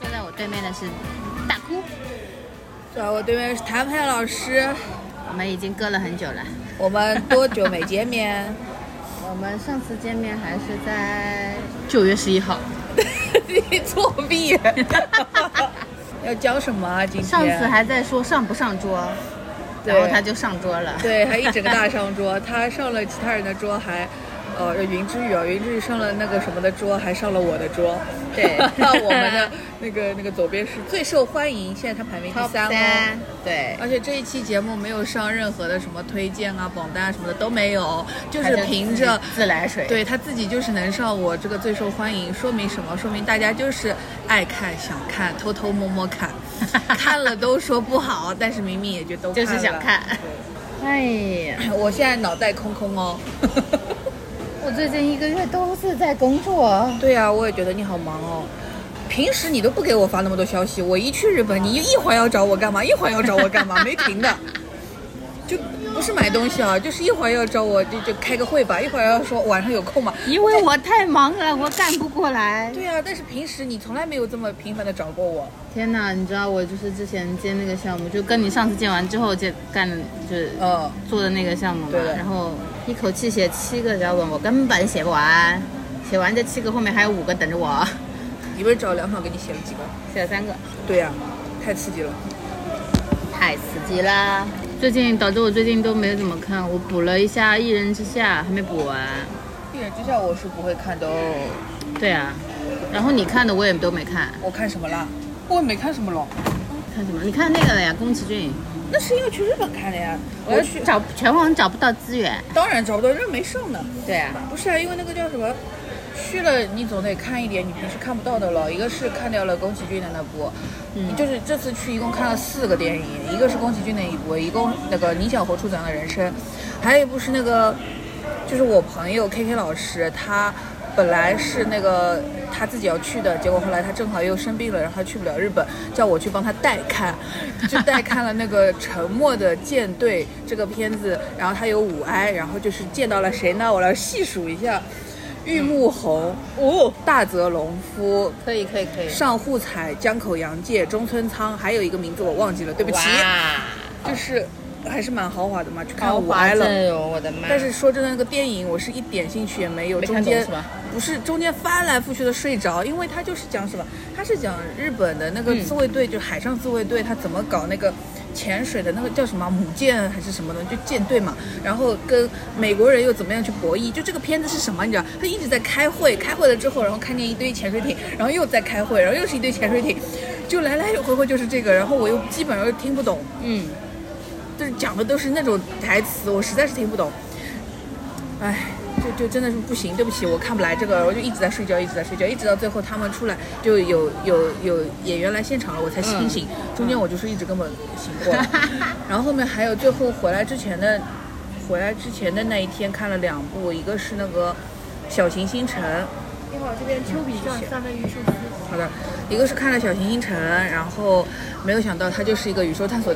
坐在我对面的是大哭，坐在我对面是谭佩老师。我们已经隔了很久了。我们多久没见面？我们上次见面还是在九月十一号，你作弊！要教什么啊？今天上次还在说上不上桌，对然后他就上桌了。对，还一整个大 上桌，他上了其他人的桌，还呃云之羽啊，云之羽上了那个什么的桌，还上了我的桌。对 我们的那个那个左边是最受欢迎，现在他排名第三哦。三，对，而且这一期节目没有上任何的什么推荐啊、榜单啊什么的都没有，就是凭着自来水。对他自己就是能上我这个最受欢迎，说明什么？说明大家就是爱看、想看、偷偷摸摸看，看了都说不好，但是明明也就都就是想看。哎呀，我现在脑袋空空哦。我最近一个月都是在工作。对呀、我也觉得你好忙哦。平时你都不给我发那么多消息，我一去日本，你一会儿要找我干嘛，一会儿要找我干嘛，没停的。就不是买东西啊，就是一会儿要找我就就开个会吧，一会儿要说晚上有空嘛。因为我太忙了，我干不过来。对啊、但是平时你从来没有这么频繁的找过我。天哪，你知道我就是之前接那个项目，就跟你上次见完之后接干的，就是嗯，做的那个项目嘛对。然后一口气写七个脚本，我根本写不完。写完这七个，后面还有五个等着我，你不是找梁爽给你写了几个？写了三个，对呀、太刺激了。太刺激啦！最近导致我最近都没怎么看，我补了一下《一人之下》，还没补完。一人之下我是不会看的哦。对啊，然后你看的我也都没看，我看什么了？我也没看什么了。看什么？你看那个了呀，宫崎骏。那是因为去日本看的呀。我我要去，找全网找不到资源。当然找不到，因为没上呢。对啊，不是啊，因为那个叫什么，去了你总得看一点你平时看不到的了。一个是看掉了宫崎骏的那部，嗯就是这次去一共看了四个电影，一个是宫崎骏的一部，一共那个你想活出怎样的人生，还有一部是那个，就是我朋友 K K 老师他。本来是那个他自己要去的，结果后来他正好又生病了，然后他去不了日本，叫我去帮他代看，就代看了那个《沉默的舰队》这个片子，然后他有五哀，然后就是见到了谁呢？我来细数一下：玉木宏、哦、大泽隆夫、可以可以可以。上户彩、江口洋介、中村仓，还有一个名字我忘记了，对不起，就是还是蛮豪华的嘛，去看。我的妈！但是说真的，那个电影我是一点兴趣也没有，没中间不是中间翻来覆去的睡着，因为它就是讲什么，它是讲日本的那个自卫队，就海上自卫队，他怎么搞那个潜水的那个叫什么母舰还是什么的，就舰队嘛，然后跟美国人又怎么样去博弈，就这个片子是什么，你知道，他一直在开会，开会了之后，然后看见一堆潜水艇，然后又在开会，然后又是一堆潜水艇，就来来回回就是这个，然后我又基本上又听不懂，嗯，就是讲的都是那种台词，我实在是听不懂。唉，就就真的是不行，对不起，我看不来这个，我就一直在睡觉，一直在睡觉，一直到最后他们出来就有有有演员来现场了，我才清醒。中间我就是一直根本醒不过来，然后后面还有最后回来之前的，回来之前的那一天看了两部，一个是那个《小行星城》，一会儿这边丘比特。好的，一个是看了《小行星城》，然后没有想到它就是一个宇宙探索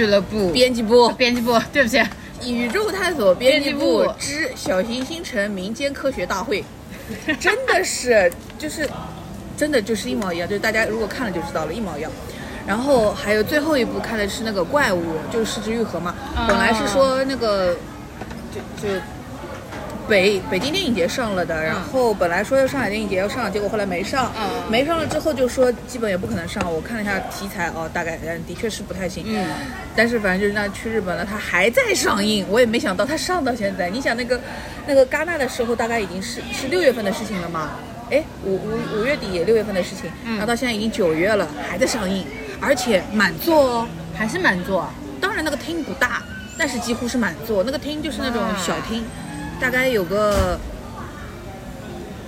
俱乐部编辑部。编辑部，对不起，宇宙探索编辑部之小行星城民间科学大会，真的是就是真的就是一毛一样，就是大家如果看了就知道了，一毛一样。然后还有最后一部看的是那个怪物，就是失之愈合嘛。本来是说那个就就北北京电影节上了的，然后本来说要上海电影节要上，结果后来没上。嗯没上了之后就说基本也不可能上。我看了一下题材哦，大概嗯的确是不太行。嗯，但是反正就是那去日本了，它还在上映，我也没想到它上到现在。你想那个那个戛纳的时候，大概已经是是六月份的事情了嘛？哎，五五五月底也六月份的事情，然后到现在已经九月了，还在上映，而且满座哦。还是满座。当然那个厅不大，但是几乎是满座。那个厅就是那种小厅，大概有个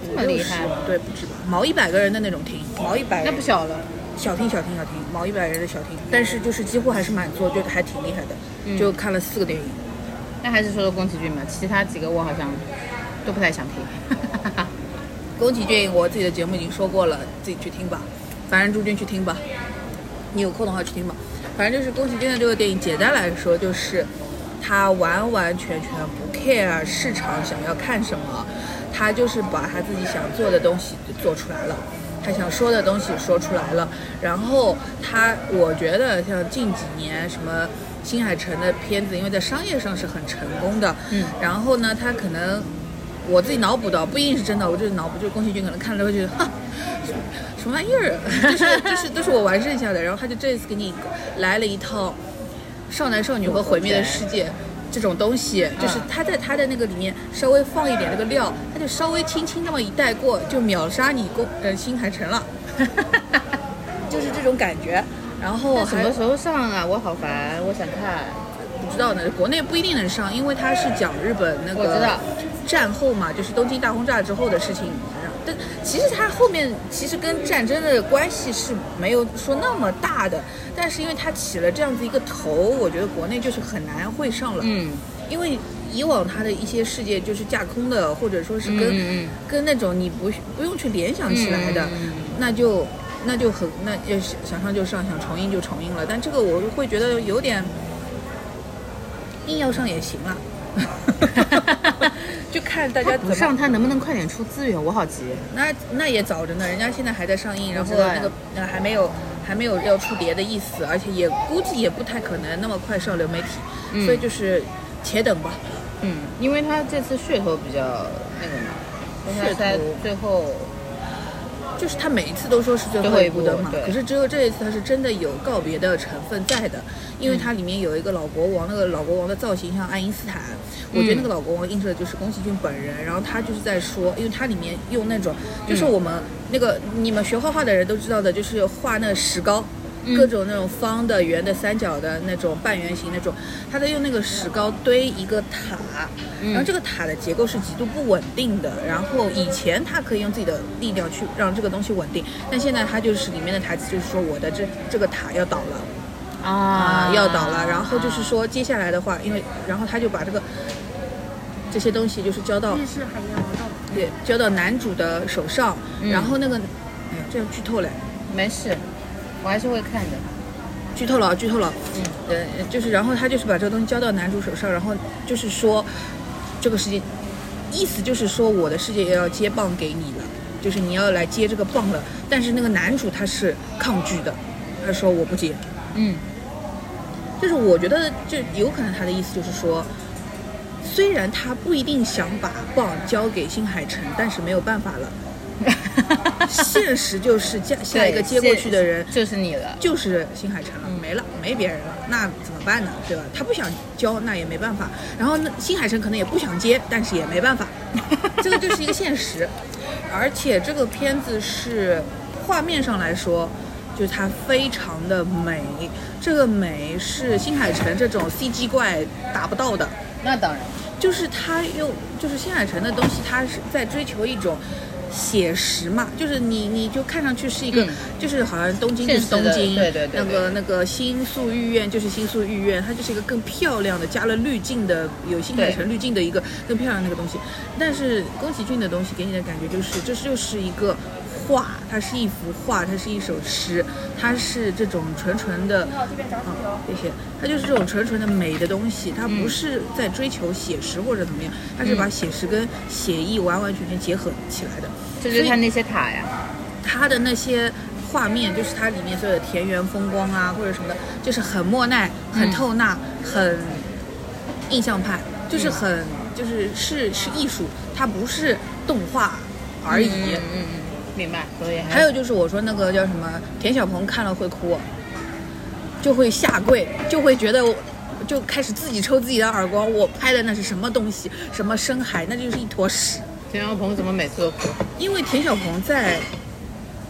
这么厉害对，不止吧，毛一百个人的那种厅，毛一百那不小了。小厅小厅小厅，毛一百人的小厅，但是就是几乎还是满座，就还挺厉害的，嗯就看了四个电影。那还是说说宫崎骏吧，其他几个我好像都不太想听。宫崎骏，我自己的节目已经说过了，自己去听吧。反正朱军去听吧，你有空的话去听吧。反正就是宫崎骏的这个电影，简单来说就是他完完全全不 care 市场想要看什么，他就是把他自己想做的东西做出来了。他想说的东西说出来了，然后他，我觉得像近几年什么新海诚的片子，因为在商业上是很成功的，嗯然后呢，他可能我自己脑补的，不一定是真的，我就是脑补，就是宫崎骏可能看了会觉得，哈，什么什么玩意儿，就是就是都是我玩剩下的，然后他就这次给你来了一套少男少女和毁灭的世界。这种东西，就是他在他的那个里面稍微放一点那个料，他就稍微轻轻那么一带过，就秒杀你宫呃新海诚了，就是这种感觉。然后什么时候上啊？我好烦，我想看。不知道呢，国内不一定能上，因为它是讲日本那个战后嘛，就是东京大轰炸之后的事情。但其实它后面其实跟战争的关系是没有说那么大的，但是因为它起了这样子一个头，我觉得国内就是很难会上了。嗯，因为以往它的一些世界就是架空的，或者说是跟、跟那种你不不用去联想起来的，那就那就很那要想想上就上，想重映就重映了。但这个我会觉得有点硬要上也行了，就看大家怎么不上，他能不能快点出资源？我好急。那那也早着呢，人家现在还在上映，然后那个呃还没有还没有要出碟的意思，而且也估计也不太可能那么快上流媒体，嗯所以就是且等吧。嗯，因为他这次噱头比较那个嘛，他在噱头最后，就是他每一次都说是最后一部一部的嘛，可是只有这一次他是真的有告别的成分在的，因为它里面有一个老国王，那个老国王的造型像爱因斯坦，我觉得那个老国王映射的就是宫崎骏本人，然后他就是在说，因为它里面用那种就是我们那个你们学画画的人都知道的，就是画那个石膏。各种那种方的、圆的、三角的那种半圆形那种，他在用那个石膏堆一个塔，然后这个塔的结构是极度不稳定的。然后以前他可以用自己的力量去让这个东西稳定，但现在他就是里面的台词就是说我的这这个塔要倒了啊、要倒了。然后就是说接下来的话，因为然后他就把这个这些东西就是交到日式海洋。对交到男主的手上，然后那个哎呀这样剧透嘞。没事，我还是会看的。剧透了啊，剧透了。嗯，呃，就是然后他就是把这个东西交到男主手上，然后就是说，这个世界，意思就是说我的世界也要接棒给你了，就是你要来接这个棒了。但是那个男主他是抗拒的，他说我不接。嗯，就是我觉得就有可能他的意思就是说，虽然他不一定想把棒交给新海诚，但是没有办法了。现实就是下下一个接过去的人就是你了。就是新海诚了，没了，没别人了，那怎么办呢？对吧？他不想交，那也没办法。然后呢，新海诚可能也不想接，但是也没办法，这个就是一个现实。而且这个片子是画面上来说，就是它非常的美，这个美是新海诚这种 CG 怪达不到的。那当然，就是他用，就是新海诚的东西，他是在追求一种写实嘛，就是你你就看上去是一个，嗯就是好像东京就是东京，的对对对那个那个新宿御苑就是新宿御苑，它就是一个更漂亮的，加了滤镜的，有新海诚滤镜的一个更漂亮的那个东西。但是宫崎骏的东西给你的感觉就是，这就是一个。画，它是一幅画，它是一首诗，它是这种纯纯的，啊。谢谢。它就是这种纯纯的美的东西，它不是在追求写实或者怎么样，它是把写实跟写意完完全全结合起来的。这就是他那些塔呀。它的那些画面，就是它里面所有的田园风光啊，或者什么的，就是很莫奈、很透纳、很印象派，就是很就是是是艺术，它不是动画而已。嗯嗯嗯，明白。所以还有就是我说那个叫什么，田小鹏看了会哭，就会下跪，就会觉得我。就开始自己抽自己的耳光，我拍的那是什么东西？什么深海？那就是一坨屎。田小鹏怎么每次都哭？因为田小鹏在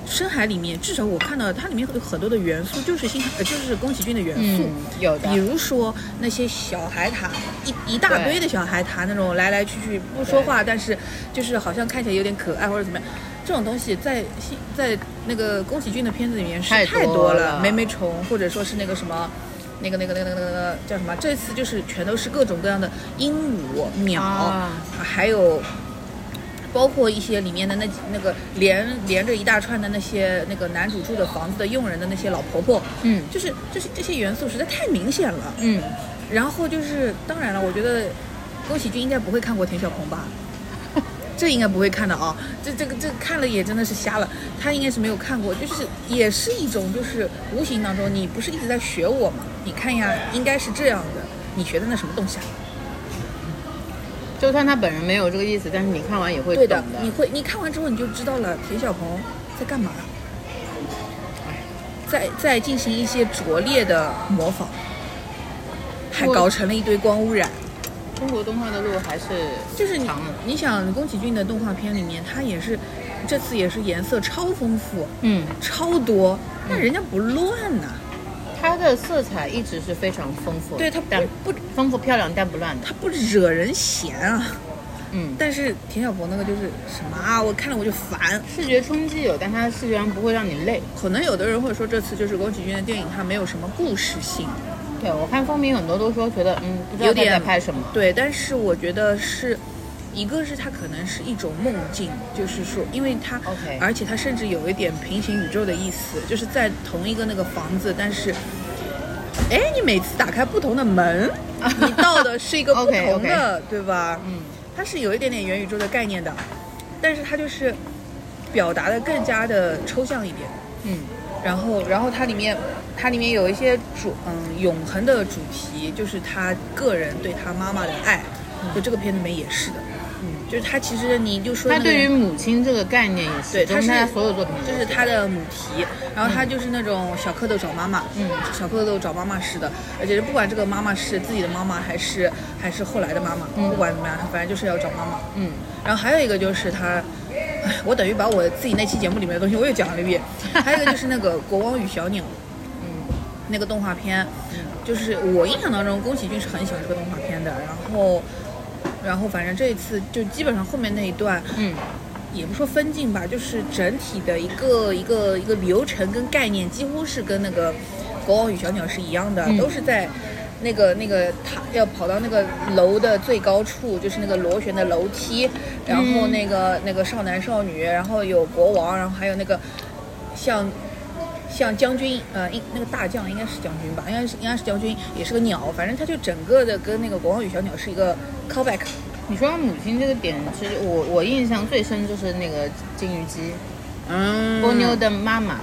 深海里面，至少我看到它里面有很多的元素，就是新就是宫崎骏的元素。嗯，有的比。如说那些小海獭，一一大堆的小海獭，那种来来去去不说话，但是就是好像看起来有点可爱或者怎么样，这种东西在新在那个宫崎骏的片子里面是太太多多了，了梅梅虫或者说是那个什么。那个、那个、那个、那个、那个叫什么？这次就是全都是各种各样的鹦鹉、鸟，啊还有包括一些里面的那那个连连着一大串的那些那个男主住的房子的佣人的那些老婆婆，嗯就是就是这些元素实在太明显了。嗯，然后就是，当然了，我觉得宫崎骏应该不会看过田小鹏吧？这应该不会看的啊，这这个这个看了也真的是瞎了，他应该是没有看过，就是也是一种就是无形当中，你不是一直在学我吗？你看呀，应该是这样的，你学的那什么东西啊？就算他本人没有这个意思，但是你看完也会对懂的，你会你看完之后你就知道了田小鹏在干嘛，在在进行一些拙劣的模仿，还搞成了一堆光污染。中国动画的路还是就是你长了。你想宫崎骏的动画片里面，他也是这次也是颜色超丰富、嗯，超多，但人家不乱呐、它的色彩一直是非常丰富，对它不但不丰富漂亮但不乱的。他不惹人嫌啊。嗯，但是田小博那个就是什么啊，我看了我就烦。视觉冲击有，但它视觉上不会让你累。可能有的人会说这次就是宫崎骏的电影，它没有什么故事性，对我看风评很多都说觉得嗯不知道他有点在拍什么。对，但是我觉得是。一个是它可能是一种梦境，就是说，因为它而且它甚至有一点平行宇宙的意思，就是在同一个那个房子，但是，哎，你每次打开不同的门，你到的是一个不同的对吧？嗯，它是有一点点元宇宙的概念的，但是它就是表达的更加的抽象一点。嗯，然后，然后它里面，它里面有一些主，嗯，永恒的主题，就是他个人对他妈妈的爱，就这个片子里面也是的，嗯，就是他其实你就说、那个、他对于母亲这个概念也是，对，他是所有作品这是他的母题，然后他就是那种小蝌蚪找妈妈，嗯。小蝌蚪找妈妈似的，而且是不管这个妈妈是自己的妈妈还是还是后来的妈妈，不管怎么样，他反正就是要找妈妈。嗯，然后还有一个就是他，哎，我等于把我自己那期节目里面的东西我又讲了一遍。还有一个就是那个《国王与小鸟》，嗯，那个动画片，就是我印象当中宫崎骏是很喜欢这个动画片的，然后。然后反正这一次就基本上后面那一段，嗯，也不说分镜吧，就是整体的一个一个一个流程跟概念，几乎是跟那个《国王与小鸟》是一样的，嗯都是在那个那个他要跑到那个楼的最高处，就是那个螺旋的楼梯，然后那个、那个少男少女，然后有国王，然后还有那个像。像将军，呃，应那个大将应该是将军吧，应该是应该是将军，也是个鸟，反正他就整个的跟那个《国王与小鸟》是一个 callback，你说到母亲这个点，其实我我印象最深就是那个金鱼姬，嗯波妞的妈妈，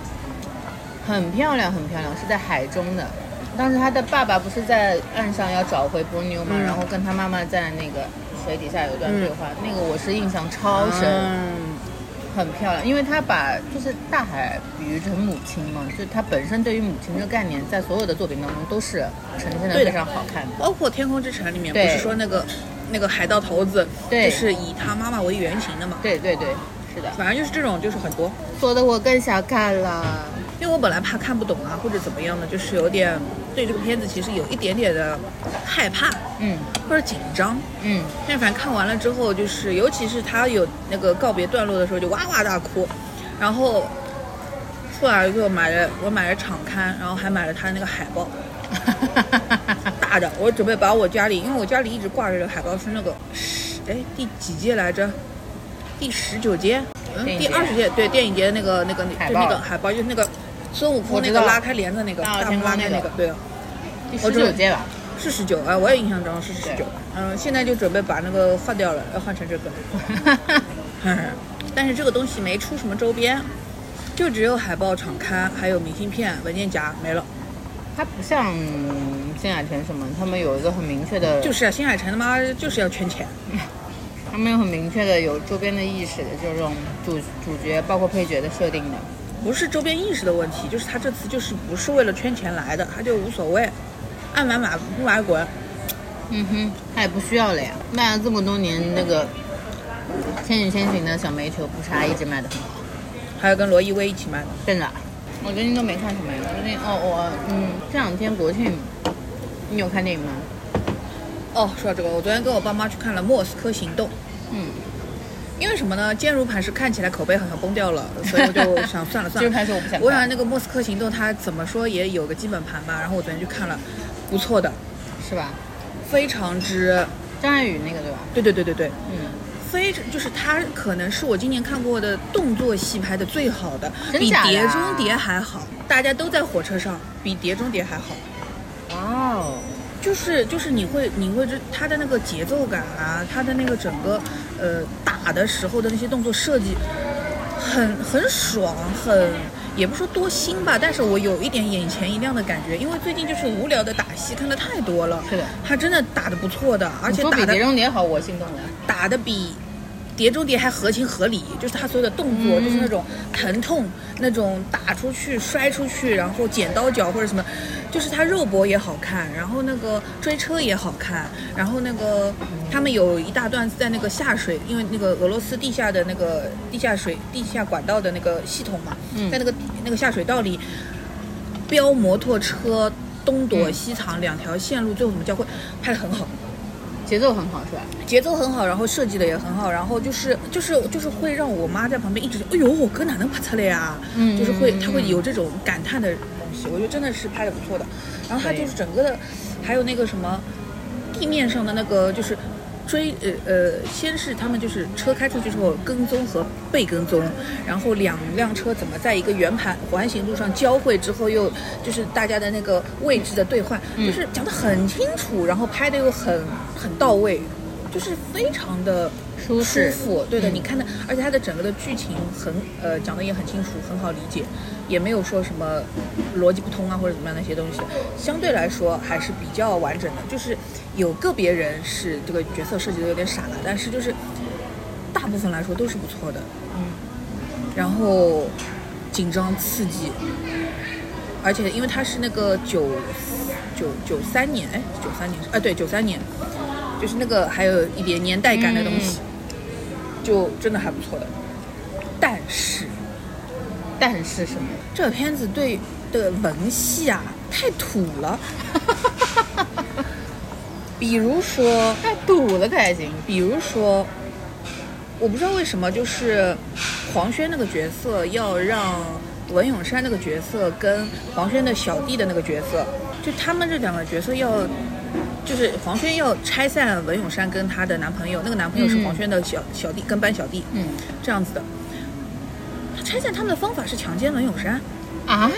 很漂亮很漂亮，是在海中的。当时他的爸爸不是在岸上要找回波妞嘛，嗯然后跟他妈妈在那个水底下有一段对话，那个我是印象超深。嗯很漂亮，因为他把就是大海比喻成母亲嘛，就他本身对于母亲这个概念，在所有的作品当中都是呈现的非常好看的。包括《天空之城》里面不是说那个那个海盗头子，对就是以他妈妈为原型的嘛，对对对，是的，反正就是这种就是很多。说的我更想看了。因为我本来怕看不懂啊，或者怎么样的，就是有点对这个片子其实有一点点的害怕嗯或者紧张。嗯，但反正看完了之后，就是尤其是他有那个告别段落的时候，就哇哇大哭。然后出来就买了，我买了场刊，然后还买了他的那个海报，大的。我准备把我家里，因为我家里一直挂着的海报是那个十，哎，第几届来着？第十九届，嗯，第二十届，对，电影节的那个那个就那个海报，就是那个孙悟空那个拉开帘子那个，大闹大天宫那个拉开那个，对。第十九届吧。是十九啊，我也印象中是十对九。嗯，现在就准备把那个换掉了，要换成这个了。但是这个东西没出什么周边，就只有海报、场刊，还有明信片、文件夹，没了。它不像新海诚什么，他们有一个很明确的，就是啊，新海诚他妈就是要圈钱。他们有很明确的有周边的意识的就这种主主角包括配角的设定的。不是周边意识的问题，就是他这次就是不是为了圈钱来的，他就无所谓，爱买买，不买滚。嗯哼，他也不需要了呀，卖了这么多年，那个《千与千寻》的小煤球不是还一直卖的很好？还有跟罗意威一起卖的，真的，我最近都没看什么呀。最近哦，我嗯，这两天国庆，你有看电影吗？哦，说到这个，我昨天跟我爸妈去看了《莫斯科行动》。嗯，因为什么呢？坚如磐石看起来口碑好像崩掉了，所以我就想算了算了。坚如磐石我不想看我想那个《莫斯科行动》它怎么说也有个基本盘吧。然后我昨天去看了，不错的，是吧？非常之，张爱宇那个对吧？对对对对对，嗯，非常就是他可能是我今年看过的动作戏拍的最好的，比《碟中谍》还好。大家都在火车上，比《碟中谍》还好。哇哦，就是就是你会你会这他的那个节奏感啊，他的那个整个呃打的时候的那些动作设计很很爽，很也不是说多新吧，但是我有一点眼前一亮的感觉，因为最近就是无聊的打戏看的太多了，是的，他真的打的不错的，而且打的碟中谍好，我心动了。打的比《碟中谍》还合情合理，就是他所有的动作，嗯就是那种疼痛，那种打出去、摔出去，然后剪刀脚或者什么，就是它肉搏也好看，然后那个追车也好看，然后那个他们有一大段在那个下水，因为那个俄罗斯地下的那个地下水、地下管道的那个系统嘛，嗯在那个那个下水道里飙摩托车。东躲嗯西藏，两条线路最后怎么交汇，拍的很好。节奏很好是吧？节奏很好，然后设计的也很好，然后就是就是就是会让我妈在旁边一直说，哎呦，我哥哪能拍出来呀？嗯就是会嗯她会有这种感叹的东西，我觉得真的是拍的不错的。然后它就是整个的，还有那个什么地面上的那个就是。追呃呃，先是他们就是车开出去之后跟踪和被跟踪，然后两辆车怎么在一个圆盘环形路上交汇之后，又就是大家的那个位置的兑换，就是讲得很清楚，然后拍的又很很到位，就是非常的舒适服。对的，嗯你看的，而且它的整个的剧情很呃讲的也很清楚，很好理解，也没有说什么逻辑不通啊或者怎么样的一些东西，相对来说还是比较完整的。就是有个别人是这个角色设计的有点傻了，但是就是大部分来说都是不错的。嗯，然后紧张刺激，而且因为它是那个九九九三年，哎，九三年是啊，对，九三年，就是那个还有一点年代感的东西，就真的还不错的。但是但是什么？这个片子对的文戏啊太土了，比如说。太土了才行。比如说，我不知道为什么，就是黄轩那个角色要让文咏珊那个角色跟黄轩的小弟的那个角色，就他们这两个角色要，就是黄轩要拆散文咏珊跟她的男朋友，那个男朋友是嗯黄轩的小小弟跟班小弟，嗯这样子的。他拆散他们的方法是强奸文咏珊，啊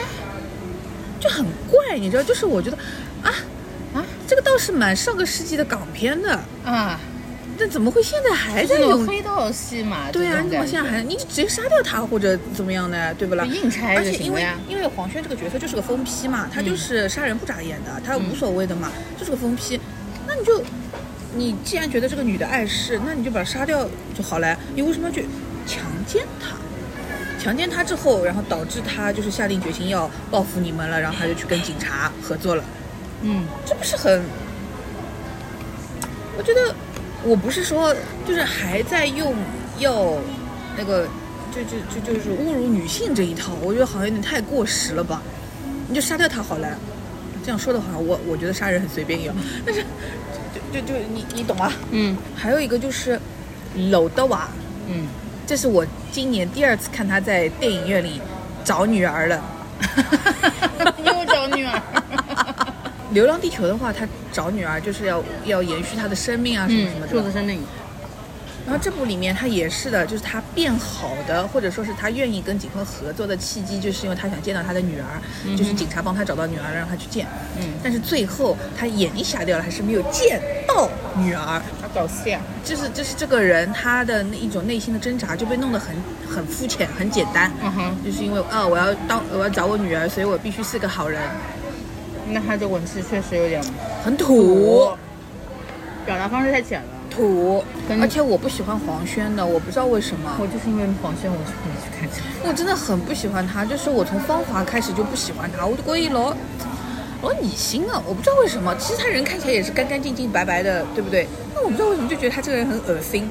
就很怪，你知道？就是我觉得啊啊这个倒是蛮上个世纪的港片的，啊！但怎么会现在还在这用种黑道戏嘛，对啊，你怎么现在还你直接杀掉他或者怎么样呢？对不啦？硬拆而且因为因为黄轩这个角色就是个疯批嘛，他就是杀人不眨眼的，他无所谓的嘛，就是个疯批。那你就你既然觉得这个女的碍事，那你就把她杀掉就好了。你为什么要去强奸她？强奸她之后，然后导致她就是下定决心要报复你们了，然后他就去跟警察合作了。嗯，这不是很？我觉得我不是说就是还在用要那个就就就就是侮辱女性这一套，我觉得好像有点太过时了吧？你就杀掉他好了。这样说的话，我我觉得杀人很随便一样，但是就就就你你懂啊？嗯还有一个就是搂的娃，嗯，这是我今年第二次看他在电影院里找女儿了。又找女儿。流浪地球的话，他找女儿就是要要延续他的生命啊什么什么嗯，的。生命。然后这部里面他也是的，就是他变好的，或者说是他愿意跟警方合作的契机，就是因为他想见到他的女儿，就是警察帮他找到女儿，让他去见。嗯但是最后他眼睛瞎掉了，还是没有见到女儿。他找戏啊。就是就是这个人他的那一种内心的挣扎就被弄得很很肤浅、很简单。嗯哼，就是因为啊，我要当我要找我女儿，所以我必须是个好人，那他这文字确实有点很土。表达方式太浅了。土，而且我不喜欢黄轩的，我不知道为什么，我就是因为黄轩，我就可以去看这个。我真的很不喜欢他，就是我从芳华开始就不喜欢他，我就觉得老老恶心啊，我不知道为什么，其实他人看起来也是干干净净、白白的，对不对？那我不知道为什么就觉得他这个人很恶心，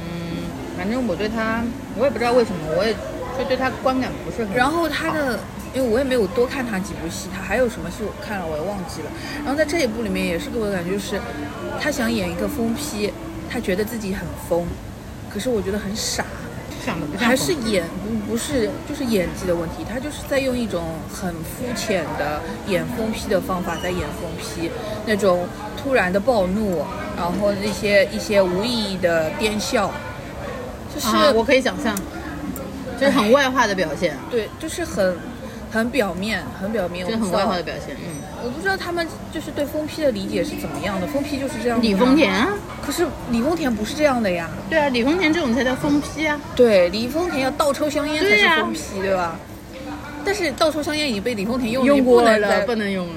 嗯，反正我对他，我也不知道为什么，我也就对他观感不是很。然后他的，因为我也没有多看他几部戏，他还有什么戏我看了我也忘记了。然后在这一部里面也是给我的感觉就是，他想演一个疯批，他觉得自己很疯，可是我觉得很傻。想的不还是演不不是就是演技的问题，他就是在用一种很肤浅的演疯批的方法在演疯批，那种突然的暴怒，然后那些一些无意义的癫笑，就是、啊，我可以想象，就是很外化的表现，对，就是很很表面，很表面，我很外化的表现。嗯，我不知道他们就是对封批的理解是怎么样的，封批就是这样的。李丰田啊，可是李丰田不是这样的呀。对啊，李丰田这种才叫封批啊。对，李丰田要倒抽香烟才是对呀封批，对吧？但是倒抽香烟已经被李丰田用用过不能了，不能用了。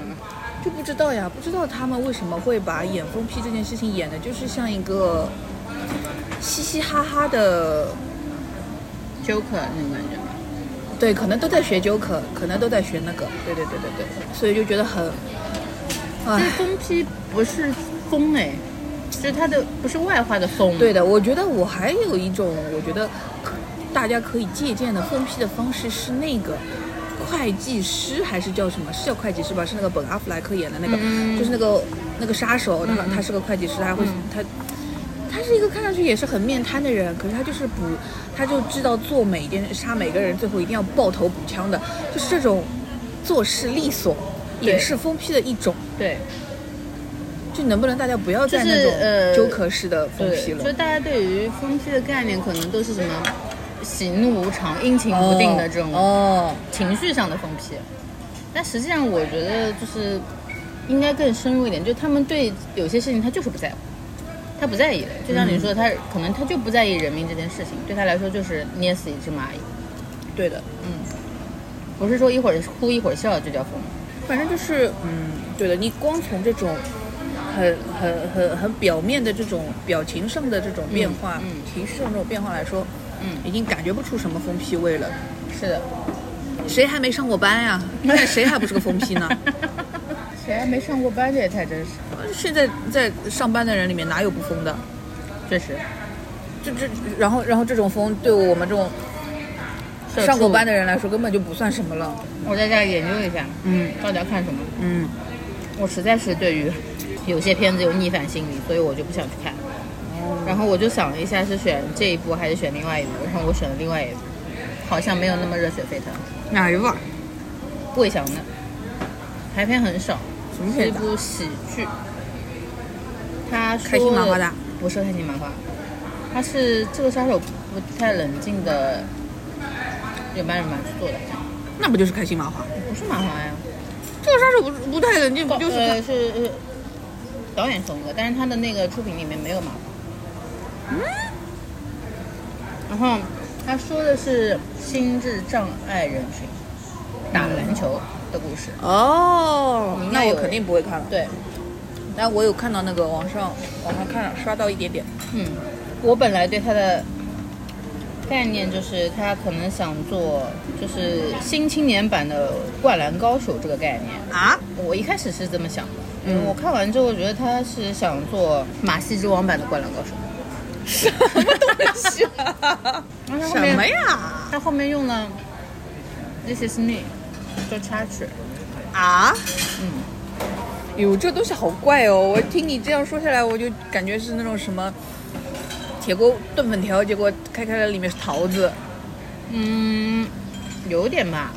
就不知道呀，不知道他们为什么会把演封批这件事情演的，就是像一个嘻嘻哈哈的，Joker 那种感觉。对，可能都在学 Joker，可能都在学那个，对对对对对，所以就觉得很，这唉，封批不是疯哎，就是它的不是外化的疯。对的，我觉得我还有一种，我觉得可大家可以借鉴的封批的方式是那个。会计师还是叫什么？是叫会计师吧？是那个本阿弗莱克演的那个，嗯就是那个那个杀手，他他是个会计师，他会、他他是一个看上去也是很面瘫的人，可是他就是补，他就知道做每一件杀每个人，最后一定要爆头补枪的，就是这种做事利索，也对是封批的一种。对就能不能大家不要再那种呃 Joker 式的封对，批了？就大家对于疯批的概念，可能都是什么喜怒无常、阴晴不定的这种哦，情绪上的疯批。但实际上，我觉得就是应该更深入一点，就他们对有些事情他就是不在乎，他不在意的。就像你说，他可能他就不在意人命这件事情，对他来说就是捏死一只蚂蚁，对的，嗯不是说一会儿哭一会儿笑就叫疯。反正就是嗯，对的，你光从这种很很很很表面的这种表情上的这种变化，嗯嗯情绪上这种变化来说，嗯，已经感觉不出什么疯批味了。是的，谁还没上过班呀？现在谁还不是个疯批呢？谁还没上过班？这也太真实了。现在在上班的人里面哪有不疯的？确实，这这，然后然后这种疯对我们这种上过班的人来说根本就不算什么了。我在家里研究一下，嗯到底要看什么。嗯，我实在是对于有些片子有逆反心理，所以我就不想去看。然后我就想了一下，是选这一部还是选另外一部？然后我选了另外一部，好像没有那么热血沸腾。哪一部啊？魏翔的排片很少，什么片子啊？部喜剧。他说开心麻花的不是开心麻花，他是这个杀手不太冷静的原班人马去做的，那不就是开心麻花？不是麻花呀。这个杀手不不太冷静，不就是呃是呃导演风格，但是他的那个出品里面没有麻花。嗯。然后他说的是心智障碍人群打篮球的故事。哦那我肯定不会看了。对，但我有看到那个网上网上看刷到一点点。嗯，我本来对他的概念就是他可能想做就是新青年版的《灌篮高手》这个概念。啊？我一开始是这么想的，嗯我看完之后，我觉得他是想做马戏之王版的《灌篮高手》。什么东西啊？什么呀？他后面用了 This is me 做插曲，啊？嗯，哟，这东西好怪哦！我听你这样说下来，我就感觉是那种什么铁锅炖粉条，结果开开了里面是桃子。嗯，有点吧，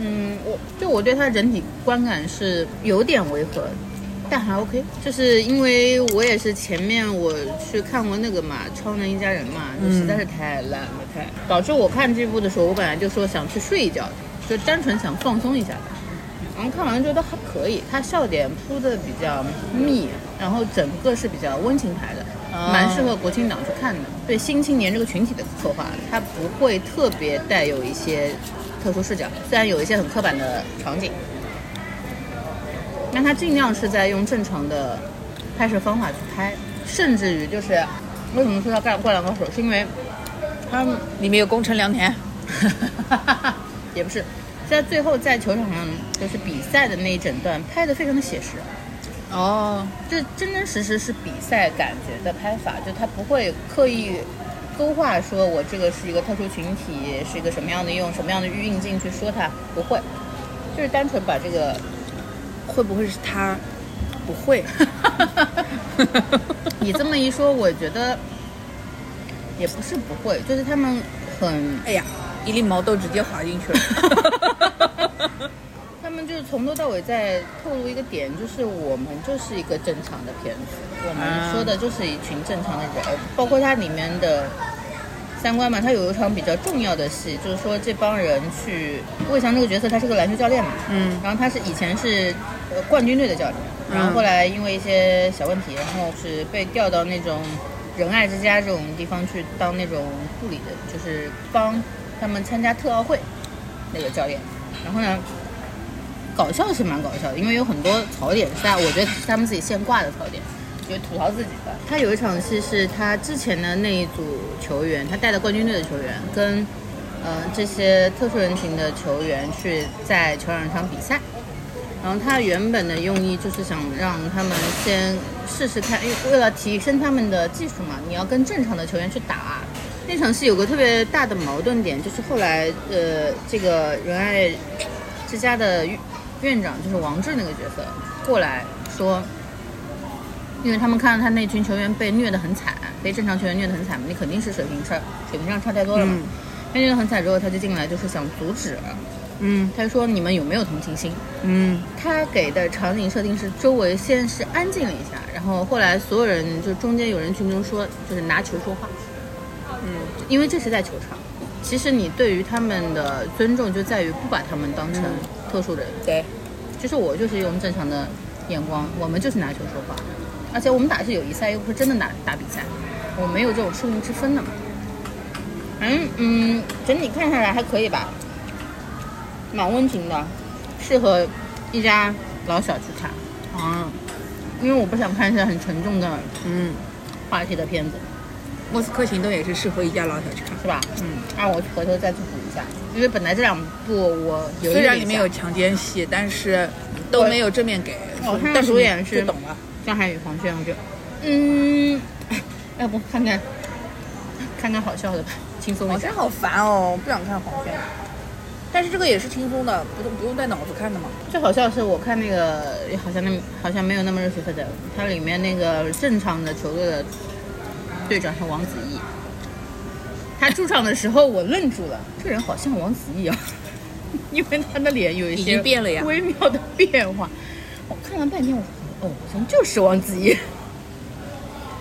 嗯，我就我对他整体观感是有点违和，但还 OK，就是因为我也是前面我去看过那个嘛《超能一家人》嘛，就实在是太烂了，太导致我看这部的时候，我本来就说想去睡一觉，就单纯想放松一下吧。然后看完觉得还可以，他笑点铺的比较密，然后整个是比较温情牌的，哦蛮适合国庆档去看的。对新青年这个群体的刻画，它不会特别带有一些特殊视角，虽然有一些很刻板的场景，但他尽量是在用正常的拍摄方法去拍，甚至于就是为什么说他干《灌篮高手》，是因为他里面有宫城良田。也不是，在最后在球场上就是比赛的那一整段拍的非常的写实，哦，这真真实实是比赛感觉的拍法，就他不会刻意勾画说我这个是一个特殊群体，是一个什么样的用什么样的运镜去说它，不会，就是单纯把这个会不会是他？不会。你这么一说，我觉得也不是不会，就是他们很哎呀，一粒毛豆直接滑进去了。他们就是从头到尾在透露一个点，就是我们就是一个正常的片子，我们说的就是一群正常的人，包括它里面的三观嘛，它有一场比较重要的戏，就是说这帮人去魏翔这个角色，他是个篮球教练嘛，嗯。然后他是以前是呃冠军队的教练，然后嗯。后来因为一些小问题，然后是被调到那种仁爱之家这种地方去当那种助理的，就是帮他们参加特奥会那个教练。然后呢，搞笑是蛮搞笑的，因为有很多槽点是他，我觉得他们自己现挂的槽点。就吐槽自己的。他有一场戏是他之前的那一组球员，他带的冠军队的球员跟呃这些特殊人群的球员去在球场上比赛。然后他原本的用意就是想让他们先试试看，为为了提升他们的技术嘛，你要跟正常的球员去打。那场戏有个特别大的矛盾点，就是后来呃这个仁爱之家的院院长就是王志那个角色过来说，因为他们看到他那群球员被虐得很惨，被正常球员虐得很惨嘛，你肯定是水平差，水平上差太多了嘛。嗯被虐得很惨之后，他就进来就是想阻止，嗯他就说你们有没有同情心？嗯他给的场景设定是周围先是安静了一下，然后后来所有人就中间有人群中说就是拿球说话，嗯。因为这是在球场。其实你对于他们的尊重就在于不把他们当成嗯。特殊人，对，就是我就是用正常的眼光，我们就是拿球说话，而且我们打的是友谊赛，又不是真的打打比赛，我没有这种输赢之分的嘛。嗯嗯，整体看下来还可以吧，蛮温情的，适合一家老小去看。啊。因为我不想看一些很沉重的嗯，话题的片子，莫斯科行动也是适合一家老小去看。是吧？嗯，那我回头再去补一下，因为本来这两部我有一虽然里面有强奸戏，但是都没有正面给。我看但主演是懂了。张涵予、黄轩，我就嗯，要 不看看看看好笑的吧，轻松一下黄轩。好烦哦，不想看黄轩。但是这个也是轻松的，不用不用带脑子看的嘛。最好笑的是，我看那个好像那好像没有那么热血沸腾，它里面那个正常的球队的队长是王子异。他出场的时候，我愣住了，这人好像王子异啊，因为他的脸有一些变了呀微妙的变化。我看了半天，我说哦，好像就是王子异。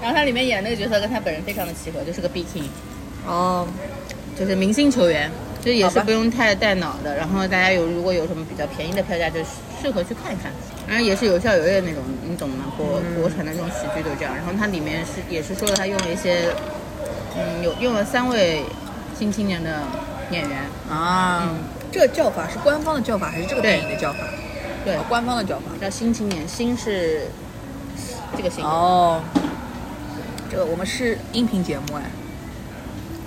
然后他里面演那个角色跟他本人非常的契合，就是个 B King。哦，就是明星球员，就也是不用太带脑的。然后大家有如果有什么比较便宜的票价，就适合去看一看。然后也是有笑有泪那种，你懂吗？国国产的那种喜剧都这样。然后它里面是也是说了，他用了一些，嗯，有用了三位新青年的演员。啊，嗯这个叫法是官方的叫法还是这个电影的叫法？对哦，官方的叫法。叫新青年，新是这个新。哦，这个我们是音频节目哎。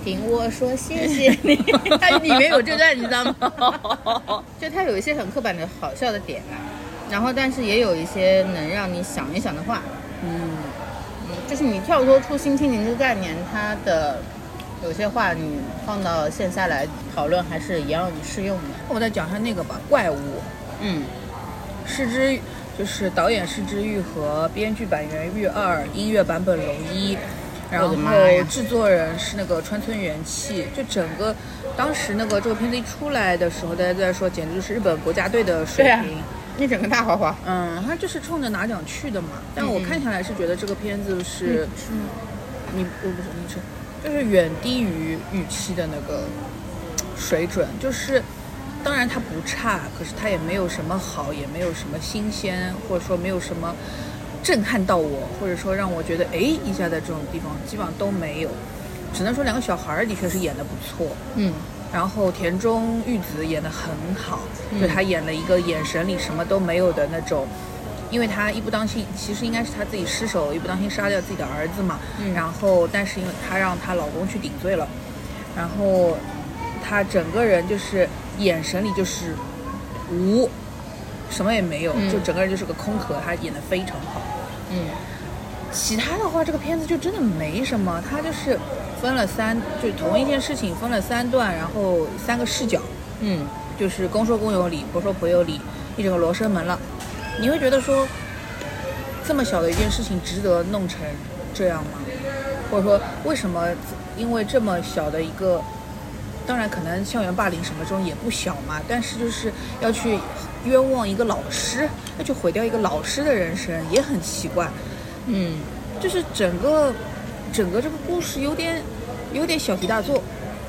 听我说谢谢 你，它里面有这段你知道吗？就它有一些很刻板的好笑的点啊，然后但是也有一些能让你想一想的话，嗯，嗯，就是你跳脱出新青年这个概念，它的有些话你放到线下来讨论还是一样适用的。我再讲一下那个吧，怪物。嗯，是之就是导演是之愈和编剧板垣育二，音乐版本龙一，然后制作人是那个川村元气。就整个当时那个这个片子一出来的时候，大家都在说简直就是日本国家队的水平。那整个大花花，嗯，他就是冲着拿奖去的嘛。但我嗯看下来是觉得这个片子是，嗯？你我不是你是，就是远低于预期的那个水准，就是。当然它不差，可是它也没有什么好，也没有什么新鲜，或者说没有什么震撼到我，或者说让我觉得哎一下在这种地方基本上都没有。只能说两个小孩儿的确是演的不错，嗯然后田中裕子演的很好，嗯就她演了一个眼神里什么都没有的那种，因为她一不当心，其实应该是她自己失手，一不当心杀掉自己的儿子嘛。嗯然后，但是因为她让她老公去顶罪了，然后她整个人就是眼神里就是无，什么也没有，嗯就整个人就是个空壳。她演的非常好。嗯其他的话，这个片子就真的没什么，她就是分了三，就同一件事情分了三段，然后三个视角。嗯，就是公说公有理，婆说婆有理，一整个罗生门了。你会觉得说，这么小的一件事情值得弄成这样吗？或者说，为什么因为这么小的一个，当然可能校园霸凌什么这种也不小嘛，但是就是要去冤枉一个老师，要去毁掉一个老师的人生，也很奇怪。嗯就是整个整个这个故事有点有点小题大做，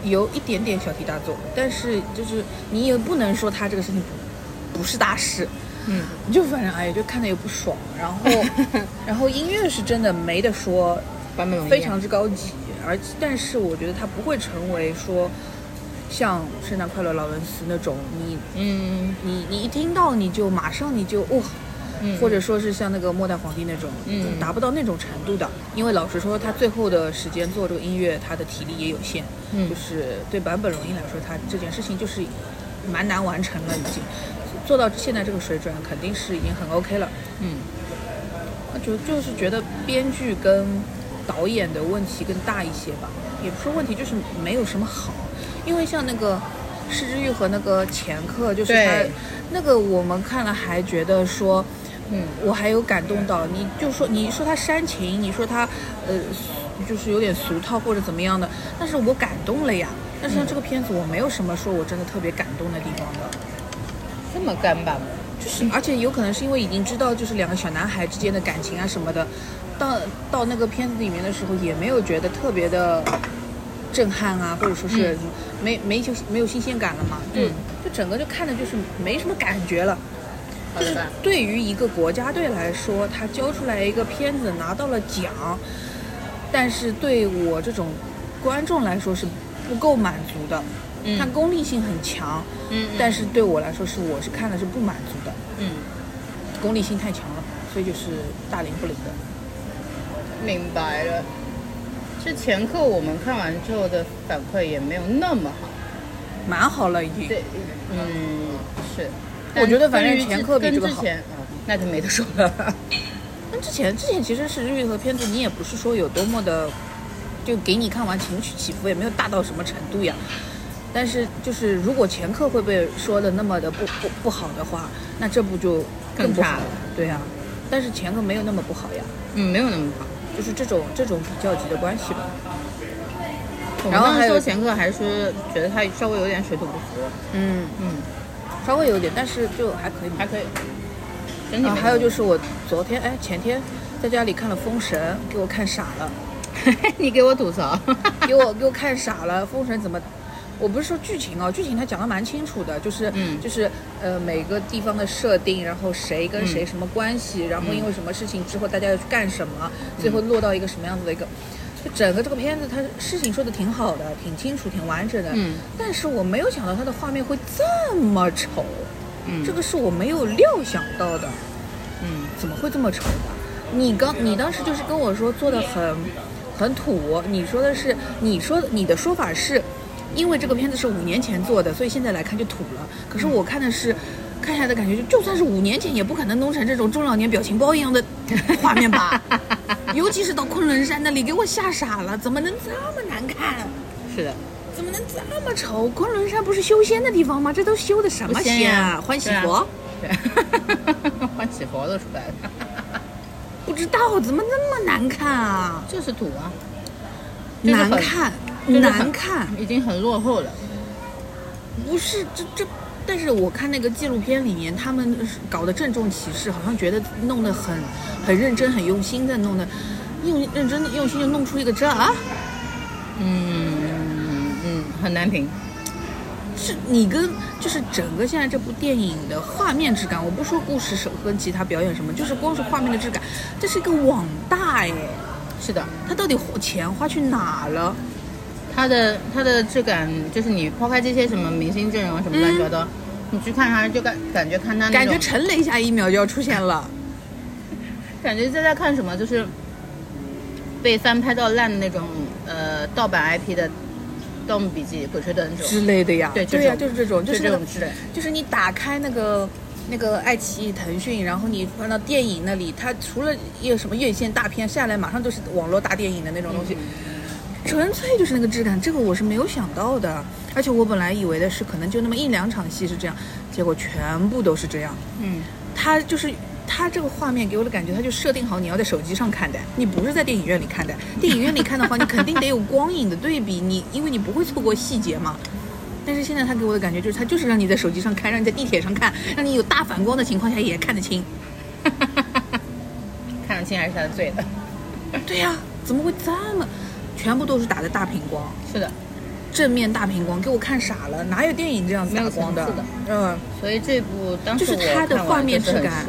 有一点点小题大做，但是就是你也不能说他这个事情不不是大事，嗯，就反正哎呀，就看的也不爽。然后 然后音乐是真的没得说，版本非常之高级，而但是我觉得它不会成为说像《圣诞快乐，劳伦斯》那种你嗯你你一听到你就马上你就哇。嗯，或者说是像那个末代皇帝那种，嗯达不到那种程度的。因为老实说，他最后的时间做这个音乐，他的体力也有限，嗯就是对坂本龙一来说，他这件事情就是蛮难完成了，已经做到现在这个水准，肯定是已经很 OK 了。嗯那就就是觉得编剧跟导演的问题更大一些吧，也不是问题，就是没有什么好。因为像那个失之愈和那个前客，就是他那个我们看了还觉得说，嗯我还有感动到。你就说你说他煽情，你说他呃就是有点俗套或者怎么样的，但是我感动了呀。但是像这个片子，我没有什么说我真的特别感动的地方的。这么干巴吗？就是，而且有可能是因为已经知道就是两个小男孩之间的感情啊什么的，到到那个片子里面的时候，也没有觉得特别的震撼啊，或者说是没、没就没有新鲜感了嘛，就、嗯就整个就看的就是没什么感觉了。就是？对于一个国家队来说，他交出来一个片子拿到了奖，但是对我这种观众来说是不够满足的。嗯它功利性很强，嗯嗯但是对我来说是我是看的是不满足的。嗯，功利性太强了，所以就是大灵不灵的。明白了。这前课我们看完之后的反馈也没有那么好。蛮好了已经。对，嗯，是。我觉得反正前课比这个好那就没得说了。那之前之前其实是日语和片子，你也不是说有多么的，就给你看完情绪起伏也没有大到什么程度呀。但是就是如果前课会被说的那么的不不不好的话，那这部就更差了。对呀、但是前课没有那么不好呀，嗯，没有那么好。就是这种这种比较级的关系吧。然后还说前课还是觉得他稍微有点水土不服。嗯，嗯，稍微有点，但是就还可以。还可以。整体啊，还有就是我昨天哎前天在家里看了《封神》，给我看傻了。你给我吐槽。给我给我看傻了，《封神》怎么？我不是说剧情哦，剧情他讲的蛮清楚的，就是、嗯就是呃每个地方的设定，然后谁跟谁嗯什么关系，然后因为什么事情之后大家要去干什么，最后落到一个什么样子的一个，就整个这个片子它事情说的挺好的，挺清楚，挺完整的。嗯但是我没有想到它的画面会这么丑，嗯这个是我没有料想到的。嗯怎么会这么丑的？你刚你当时就是跟我说做的很很土，你说的是你说你的说法是，因为这个片子是五年前做的，所以现在来看就土了。可是我看的是。看下来的感觉就，就算是五年前，也不可能弄成这种中老年表情包一样的画面吧。尤其是到昆仑山那里，给我吓傻了，怎么能这么难看？是的。怎么能这么丑？昆仑山不是修仙的地方吗？这都修的什么仙啊欢喜对啊佛？对，欢喜佛都出来了，不知道怎么那么难看啊！就是土啊，就是难看，就是难看，已经很落后了。不是这这。但是我看那个纪录片里面，他们搞得郑重其事，好像觉得弄得很很认真、很用心在弄的，用认真用心就弄出一个这啊，嗯嗯，很难评。是你跟就是整个现在这部电影的画面质感，我不说故事手和其他表演什么，就是光是画面的质感，这是一个网大哎，是的，他到底花钱花去哪了？它的它的质感，就是你抛开这些什么明星阵容什么乱七八糟，你去看它就感感觉看他那种感觉沉了一下，一秒就要出现了。感觉在在看什么，就是被翻拍到烂的那种呃盗版 IP 的《盗墓笔记》《鬼吹灯》这之。类的呀，对对呀，就是这种，就是那个这种之类就是你打开那个那个爱奇艺、腾讯，然后你放到电影那里，它除了一个什么院线大片下来，马上就是网络大电影的那种东西，纯粹就是那个质感，这个我是没有想到的。而且我本来以为的是可能就那么一两场戏是这样，结果全部都是这样。嗯，他就是他这个画面给我的感觉，他就设定好你要在手机上看的，你不是在电影院里看的。电影院里看的话，你肯定得有光影的对比，你因为你不会错过细节嘛。但是现在他给我的感觉就是，他就是让你在手机上看，让你在地铁上看，让你有大反光的情况下也看得清。看得清还是他的罪的。对呀、怎么会这么？全部都是打的大屏光，是的，正面大屏光，给我看傻了，哪有电影这样子打光的的？嗯，所以这部当时就是它的画面质感。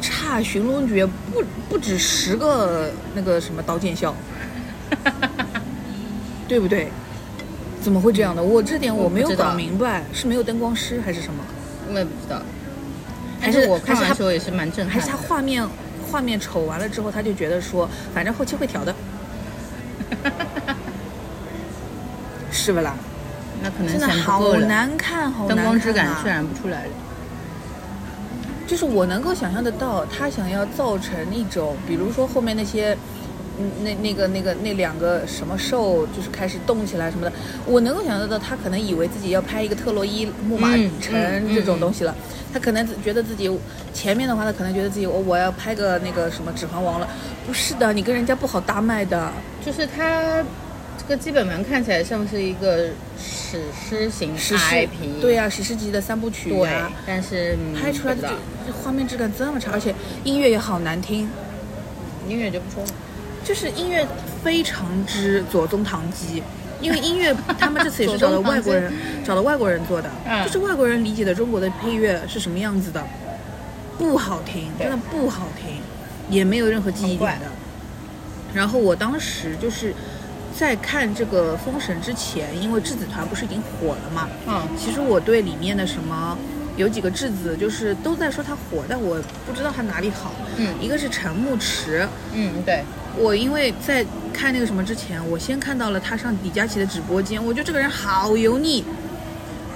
差《寻龙诀》不不止十个那个什么刀剑笑，对不对？怎么会这样的？我这点我没有搞明白，是没有灯光师还是什么？我也不知道，还是我看还是他完的时候也是蛮震撼的。还是他画面画面丑完了之后，他就觉得说，反正后期会调的，是不啦？那可能真的好，难看，好难看、啊、灯光质感渲染不出来了。就是我能够想象得到，他想要造成一种，比如说后面那些，嗯，那那个那个那两个什么兽，就是开始动起来什么的，我能够想象得到，他可能以为自己要拍一个特洛伊木马嗯城嗯这种东西了，他可能觉得自己前面的话，他可能觉得自己我我要拍个那个什么指环王了，不是的，你跟人家不好搭麦的，就是它这个基本盘看起来像是一个史诗型 IP，对呀、史诗级的三部曲对呀、，但是、嗯拍出来的画面质感这么差，而且音乐也好难听。音乐就不说了。就是音乐非常之左宗棠鸡，因为音乐 他们这次也是找了外国人，找了外国人做的，嗯就是外国人理解的中国的配乐是什么样子的，不好听，真的不好听，也没有任何记忆点的。然后我当时就是在看这个《封神》之前，因为质子团不是已经火了嘛，嗯，其实我对里面的什么有几个质子，就是都在说他火，但我不知道他哪里好。嗯一个是陈牧驰，嗯，对，我因为在看那个什么之前，我先看到了他上李佳琦的直播间，我觉得这个人好油腻，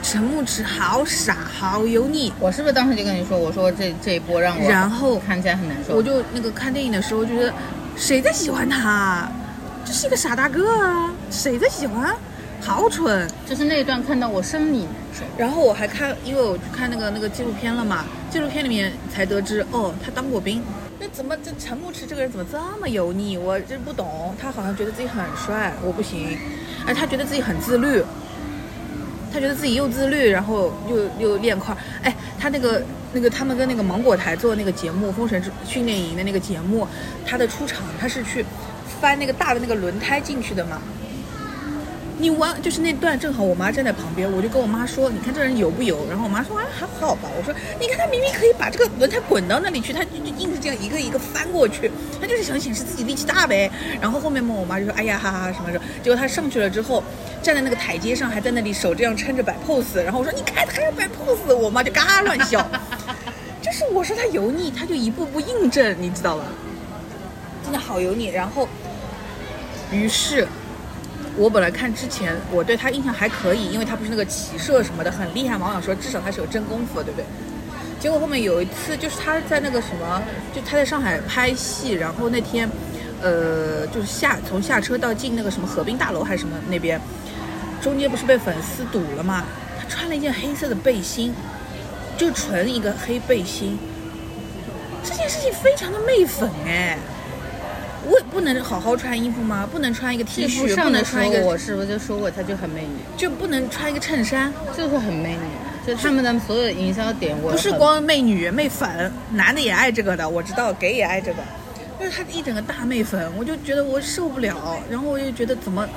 陈牧驰好傻，好油腻。我是不是当时就跟你说，我说这这一波让我然后看起来很难受，我就那个看电影的时候觉得，谁在喜欢他？这是一个傻大个啊，谁在喜欢？好蠢。就是那一段看到我生理难受。然后我还看，因为我去看那个那个纪录片了嘛，纪录片里面才得知，哦，他当过兵。那怎么这陈牧驰这个人怎么这么油腻？我真不懂。他好像觉得自己很帅，我不行。哎，他觉得自己很自律，他觉得自己又自律，然后又又练块儿。哎，他那个那个他们跟那个芒果台做那个节目《封神训练营》的那个节目，他的出场他是去翻那个大的那个轮胎进去的嘛。你完就是那段正好我妈站在旁边，我就跟我妈说，你看这人油不油？然后我妈说，啊还好吧。我说，你看他明明可以把这个轮胎滚到那里去，他就就硬是这样一个一个翻过去，他就是想显示自己力气大呗。然后后面嘛，我妈就说，哎呀哈哈什么什么。结果他上去了之后，站在那个台阶上，还在那里手这样撑着摆 pose。然后我说，你看他要摆 pose，我妈就嘎乱笑。就是我说他油腻，他就一步步印证，你知道吧？真的好油腻。然后，于是。我本来看之前，我对他印象还可以，因为他不是那个骑射什么的很厉害嘛，我想说至少他是有真功夫，对不对？结果后面有一次，就是他在那个什么，就他在上海拍戏，然后那天，呃，就是下从下车到进那个什么河滨大楼还是什么那边，中间不是被粉丝堵了嘛？他穿了一件黑色的背心，就纯一个黑背心，这件事情非常的媚粉哎。我不能好好穿衣服吗？不能穿一个 T 恤，不能穿一，个，我是不是就说过他就很美女，就不能穿一个衬衫？就是很美女，就是他们的所有的营销点我很不是光媚女、媚粉，男的也爱这个的，我知道，gay 也爱这个。就是他一整个大媚粉，我就觉得我受不了，然后我就觉得怎么，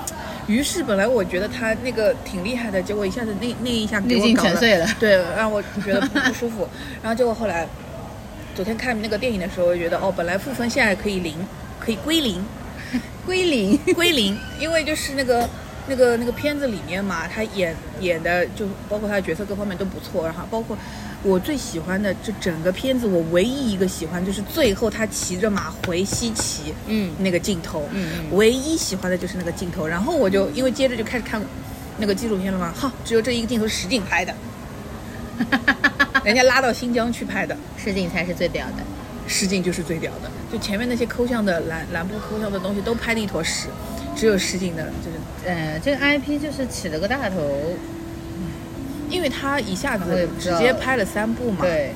于是本来我觉得他那个挺厉害的，结果一下子那那一下给我搞碎了对，让我觉得不不舒服。然后结果后来，昨天看那个电影的时候，我就觉得哦，本来负分现在可以零，可以归零，归零。归零，因为就是那个那个那个片子里面嘛，他演演的就包括他的角色各方面都不错，然后包括我最喜欢的这整个片子，我唯一一个喜欢就是最后他骑着马回西岐，嗯那个镜头，嗯嗯唯一喜欢的就是那个镜头，然后我就因为接着就开始看那个纪录片了嘛，哈，只有这一个镜头是实景拍的，人家拉到新疆去拍的。实景才是最屌的。实景就是最屌的，就前面那些抠像的蓝蓝布抠像的东西都拍的一坨屎，只有实景的，就是呃，这个 IP 就是起了个大头，因为他一下子直接拍了三部嘛，对，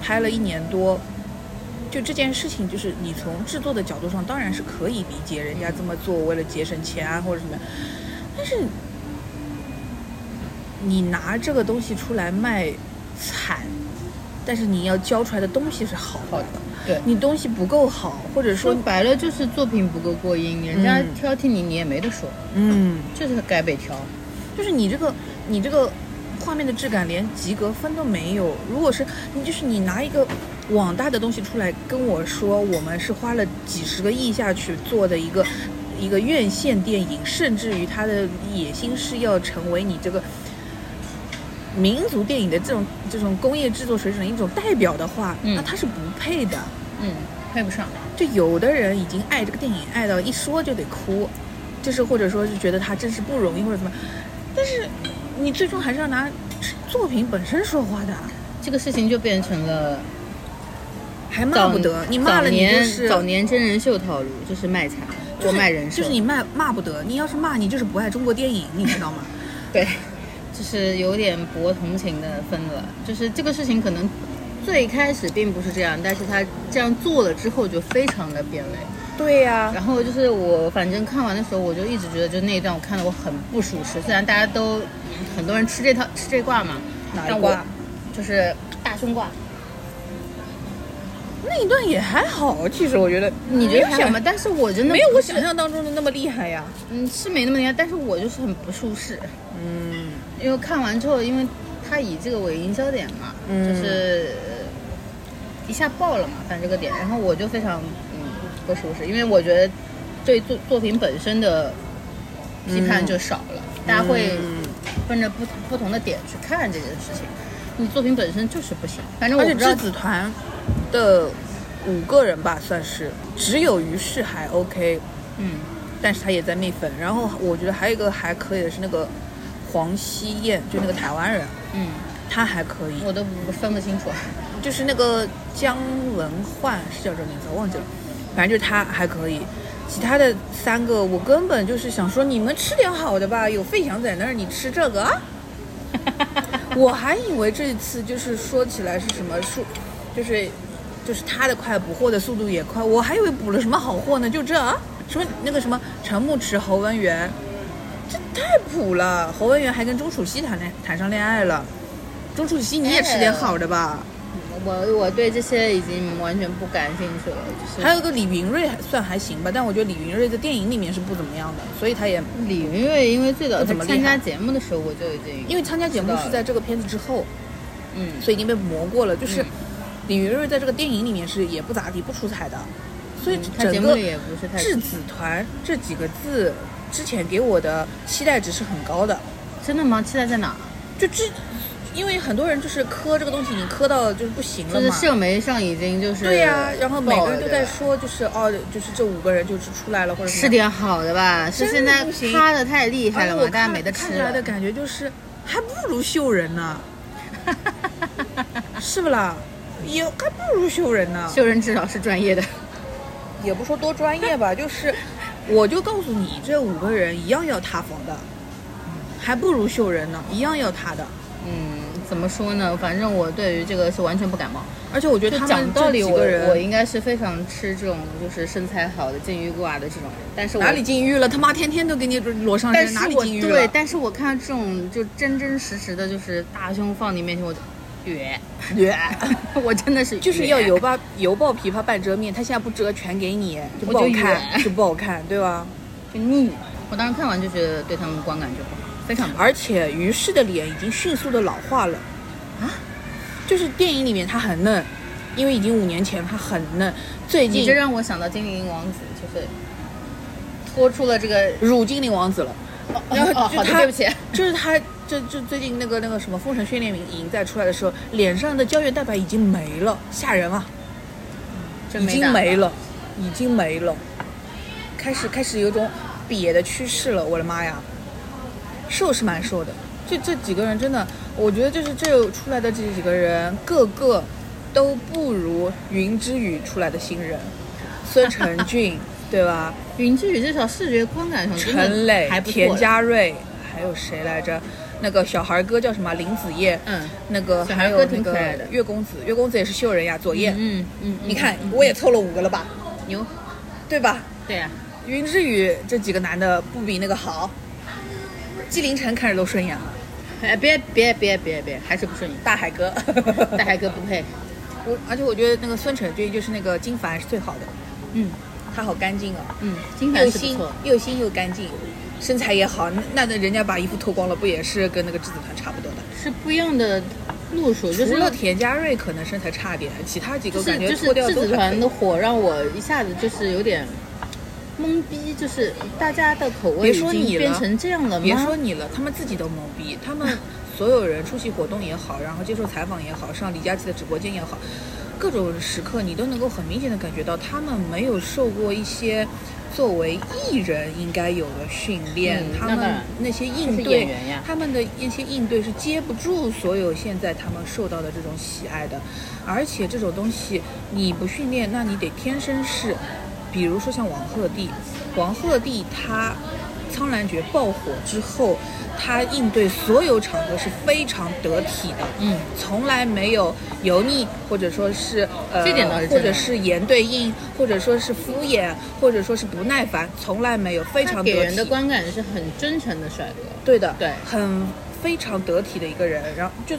拍了一年多，就这件事情，就是你从制作的角度上当然是可以理解人家这么做，为了节省钱啊或者什么，但是你拿这个东西出来卖惨，但是你要教出来的东西是好好的，对。你东西不够好，或者说说白了就是作品不够过硬，人家嗯挑剔你，你也没得说，嗯，就是该被挑。就是你这个你这个画面的质感连及格分都没有。如果是你就是你拿一个网大的东西出来跟我说，我们是花了几十个亿下去做的一个一个院线电影，甚至于它的野心是要成为你这个。民族电影的这种这种工业制作水准的一种代表的话，嗯那他是不配的。嗯，配不上。就有的人已经爱这个电影爱到一说就得哭，就是或者说是觉得他真是不容易或者怎么，但是你最终还是要拿作品本身说话的，这个事情就变成了还骂不得，你骂了你就是早年真人秀套路，就是卖惨，就是卖人设，就是你骂骂不得，你要是骂你就是不爱中国电影，你知道吗？对，就是有点博同情的分了。就是这个事情可能最开始并不是这样，但是他这样做了之后就非常的变味。对呀、然后就是我反正看完的时候，我就一直觉得就那一段我看的我很不舒适。虽然大家都很多人吃这套吃这挂嘛，但哪一挂就是大胸挂。那一段也还好，其实我觉得你觉得还好想吗？但是我真的没有我想象当中的那么厉害呀。嗯是没那么厉害，但是我就是很不舒适。嗯因为看完之后，因为他以这个为营销点嘛，嗯就是一下爆了嘛，反正这个点，然后我就非常嗯不舒适，因为我觉得对作作品本身的批判就少了，大家会嗯分着不不同的点去看这件事情。你作品本身就是不行，反正我而且不知子团的五个人吧，算是只有于适还 OK，嗯但是他也在蜜粉。然后我觉得还有一个还可以的是那个黄希燕，就那个台湾人，嗯，他还可以，我都不分不清楚。就是那个姜文焕是叫这个名字，我忘记了，反正就是他还可以。其他的三个，我根本就是想说，你们吃点好的吧，有费翔在那儿，你吃这个啊？我还以为这一次就是说起来是什么数，就是就是他的快补货的速度也快，我还以为补了什么好货呢，就这啊，什么那个什么陈牧驰、侯文元，这太普了。侯文元还跟钟楚曦谈恋谈上恋爱了，钟楚曦你也吃点好的吧？我我对这些已经完全不感兴趣了，就是还有个李云瑞还算还行吧，但我觉得李云瑞在电影里面是不怎么样的，所以他也李云瑞，因为最早他不怎么参加节目的时候，我就已经因为参加节目是在这个片子之后，嗯所以已经被磨过了。就是嗯李云瑞在这个电影里面是也不咋地，不出彩的，所以整个节目也不是太质子团这几个字之前给我的期待值是很高的，真的吗？期待在哪？就之。因为很多人就是磕这个东西，你磕到就是不行了就是嘛。社媒上已经就是对呀、然后每个人都在说，就是哦，就是这五个人就是出来了，或者什么吃点好的吧，是现在不行趴的太厉害了嘛，大家没得吃看出来的感觉就是还不如秀人呢，是不啦？也还不如秀人呢，秀人至少是专业的，也不说多专业吧，就是我就告诉你，这五个人一样要塌房的，还不如秀人呢，一样要塌的。嗯，怎么说呢？反正我对于这个是完全不感冒。而且我觉得他们讲道理，我这几个人我应该是非常吃这种就是身材好的禁欲挂的这种人，但是我哪里禁欲了？他妈天天都给你裸上身，哪里对，禁欲了？但是我看这种就真真实实的，就是大胸放你面前，我就远，我真的是就是要油爆油爆琵琶半遮面，他现在不遮全给你，就不好看，远就不好看，对吧？就腻。我当时看完就觉得对他们观感就不好，非常不好。而且于适的脸已经迅速的老化了，啊，就是电影里面他很嫩，因为已经五年前他很嫩，最近你这让我想到精灵王子，就是拖出了这个。乳精灵王子了。然后哦，好的，对不起。就是他，就就最近那个那个什么《封神训练营》在出来的时候，脸上的胶原蛋白已经没了，吓人啊！已经没了，已经没了，开始开始有种瘪的趋势了。我的妈呀，瘦是蛮瘦的，这这几个人真的，我觉得就是这出来的这几个人，个个都不如云之羽出来的新人，孙成 俊，对吧？云之羽至少视觉观感上陈磊田嘉瑞，还有谁来着？那个小孩哥叫什么？林子业，嗯，那个还有那个挺可爱的月公子，月公子也是秀人呀，左烨。嗯嗯，你看嗯，我也凑了五个了吧，牛，对吧？对呀、云之羽这几个男的不比那个好，纪凌尘看着都顺眼了。哎，别别别别别，还是不顺眼。大海哥，大海哥不配。我而且我觉得那个孙晨君就是那个金凡是最好的，嗯他好干净啊，嗯，金凡又新是不错。又新又干净，身材也好，那那人家把衣服脱光了，不也是跟那个质子团差不多的？是不一样的路数，就是除了田家瑞可能身材差点，其他几个就是感觉就是脱掉质子都还可以团的火让我一下子就是有点懵逼，就是大家的口味已经变成这样了吗？别说你了，他们自己都懵逼，他们所有人出席活动也好，然后接受采访也好，上李佳琦的直播间也好，各种时刻你都能够很明显的感觉到，他们没有受过一些作为艺人应该有的训练，他们嗯那些应对他们的一些应对是接不住所有现在他们受到的这种喜爱的，而且这种东西你不训练，那你得天生是，比如说像王鹤棣，王鹤棣他苍兰诀爆火之后，他应对所有场合是非常得体的，嗯，从来没有油腻，或者说是呃，这点倒是真的或者是言对应，或者说是敷衍，或者说是不耐烦，从来没有，非常得体。给人的观感是很真诚的帅哥。对的，对很非常得体的一个人，然后就。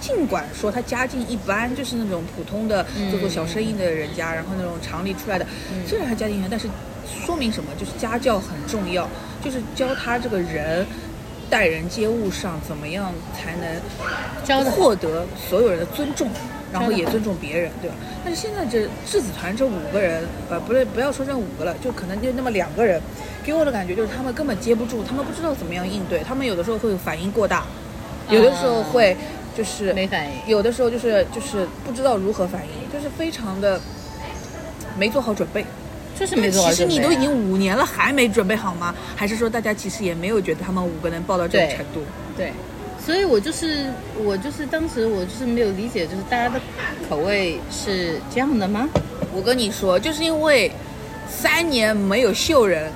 尽管说他家境一般，就是那种普通的做做小生意的人家，然后那种厂里出来的，虽然他家境一般，但是说明什么？就是家教很重要，就是教他这个人待人接物上怎么样才能获得所有人的尊重，然后也尊重别人，对吧？但是现在这质子团这五个人，呃，不对不要说这五个了，就可能就那么两个人，给我的感觉就是他们根本接不住，他们不知道怎么样应对，他们有的时候会反应过大，有的时候会就是没反应有的时候就是就是不知道如何反应，就是非常的没做好准备。就是没做好其实你都已经五年了，还没准备好吗？还是说大家其实也没有觉得他们五个能爆到这种程度？对，所以我就是我就是当时我就是没有理解，就是大家的口味是这样的吗？我跟你说，就是因为三年没有秀人，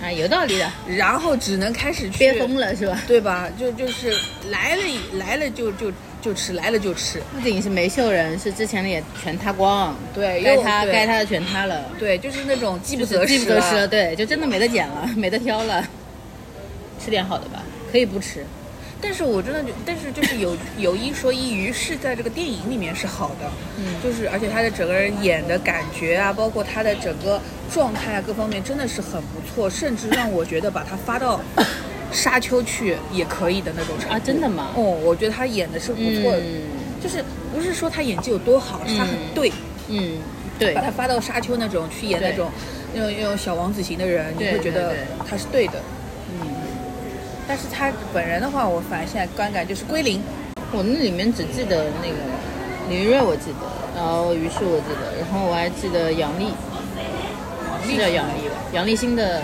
啊，有道理的，然后只能开始去憋疯了是吧？对吧？就就是来了来了就就就吃，来了就吃。不仅是没秀人，是之前的也全塌光，对该塌该塌的全塌了，对，就是那种饥不就是择食饥不择食了，对，就真的没得捡了，没得挑了，吃点好的吧，可以不吃，但是我真的觉，但是就是有 有一说一，于是在这个电影里面是好的，嗯。就是而且他的整个人演的感觉啊，包括他的整个状态啊，各方面真的是很不错，甚至让我觉得把他发到沙丘去也可以的那种程度。啊真的吗？哦，我觉得他演的是不错的，嗯。就是不是说他演技有多好，是他很嗯对，嗯，对。把，他发到沙丘那种去演那种那种那种小王子型的人，你会觉得他是对的。嗯，但是他本人的话，我反而现在观感就是归零。我那里面只记得那个李瑞，我记得，然后于是我记得，然后我还记得杨丽，是叫杨丽吧？杨立新的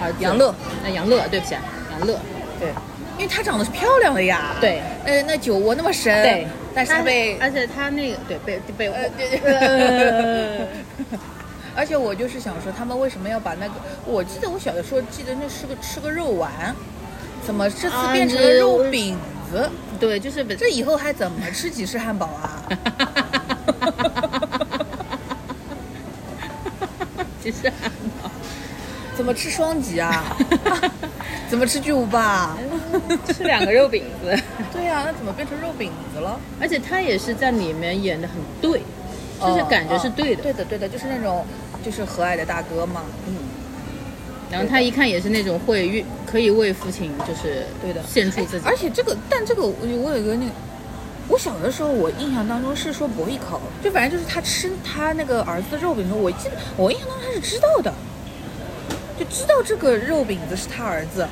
儿子。杨乐，那杨乐，对不起啊，杨乐，对因为她长得是漂亮的呀。对呃，那酒窝那么深，对，但是她被而且她那个对被被呃对呃 而且我就是想说，他们为什么要把那个？我记得我小的时候记得那是个吃个肉丸，怎么这次啊变成了肉饼子？对，就是这以后还怎么吃几式汉堡啊？其实怎么吃双击啊？怎么吃巨无霸？吃两个肉饼子，对呀、那怎么变成肉饼子了？而且他也是在里面演的很对，就是哦感觉是哦对的。对的，对的，就是那种就是和蔼的大哥嘛。嗯，然后他一看也是那种会为可以为父亲就是对的献出自己，而且这个，但这个我我有一个那个，我小的时候我印象当中是说博弈考，就反正就是他吃他那个儿子的肉饼的时候，我记得我印象当中他是知道的，就知道这个肉饼子是他儿子，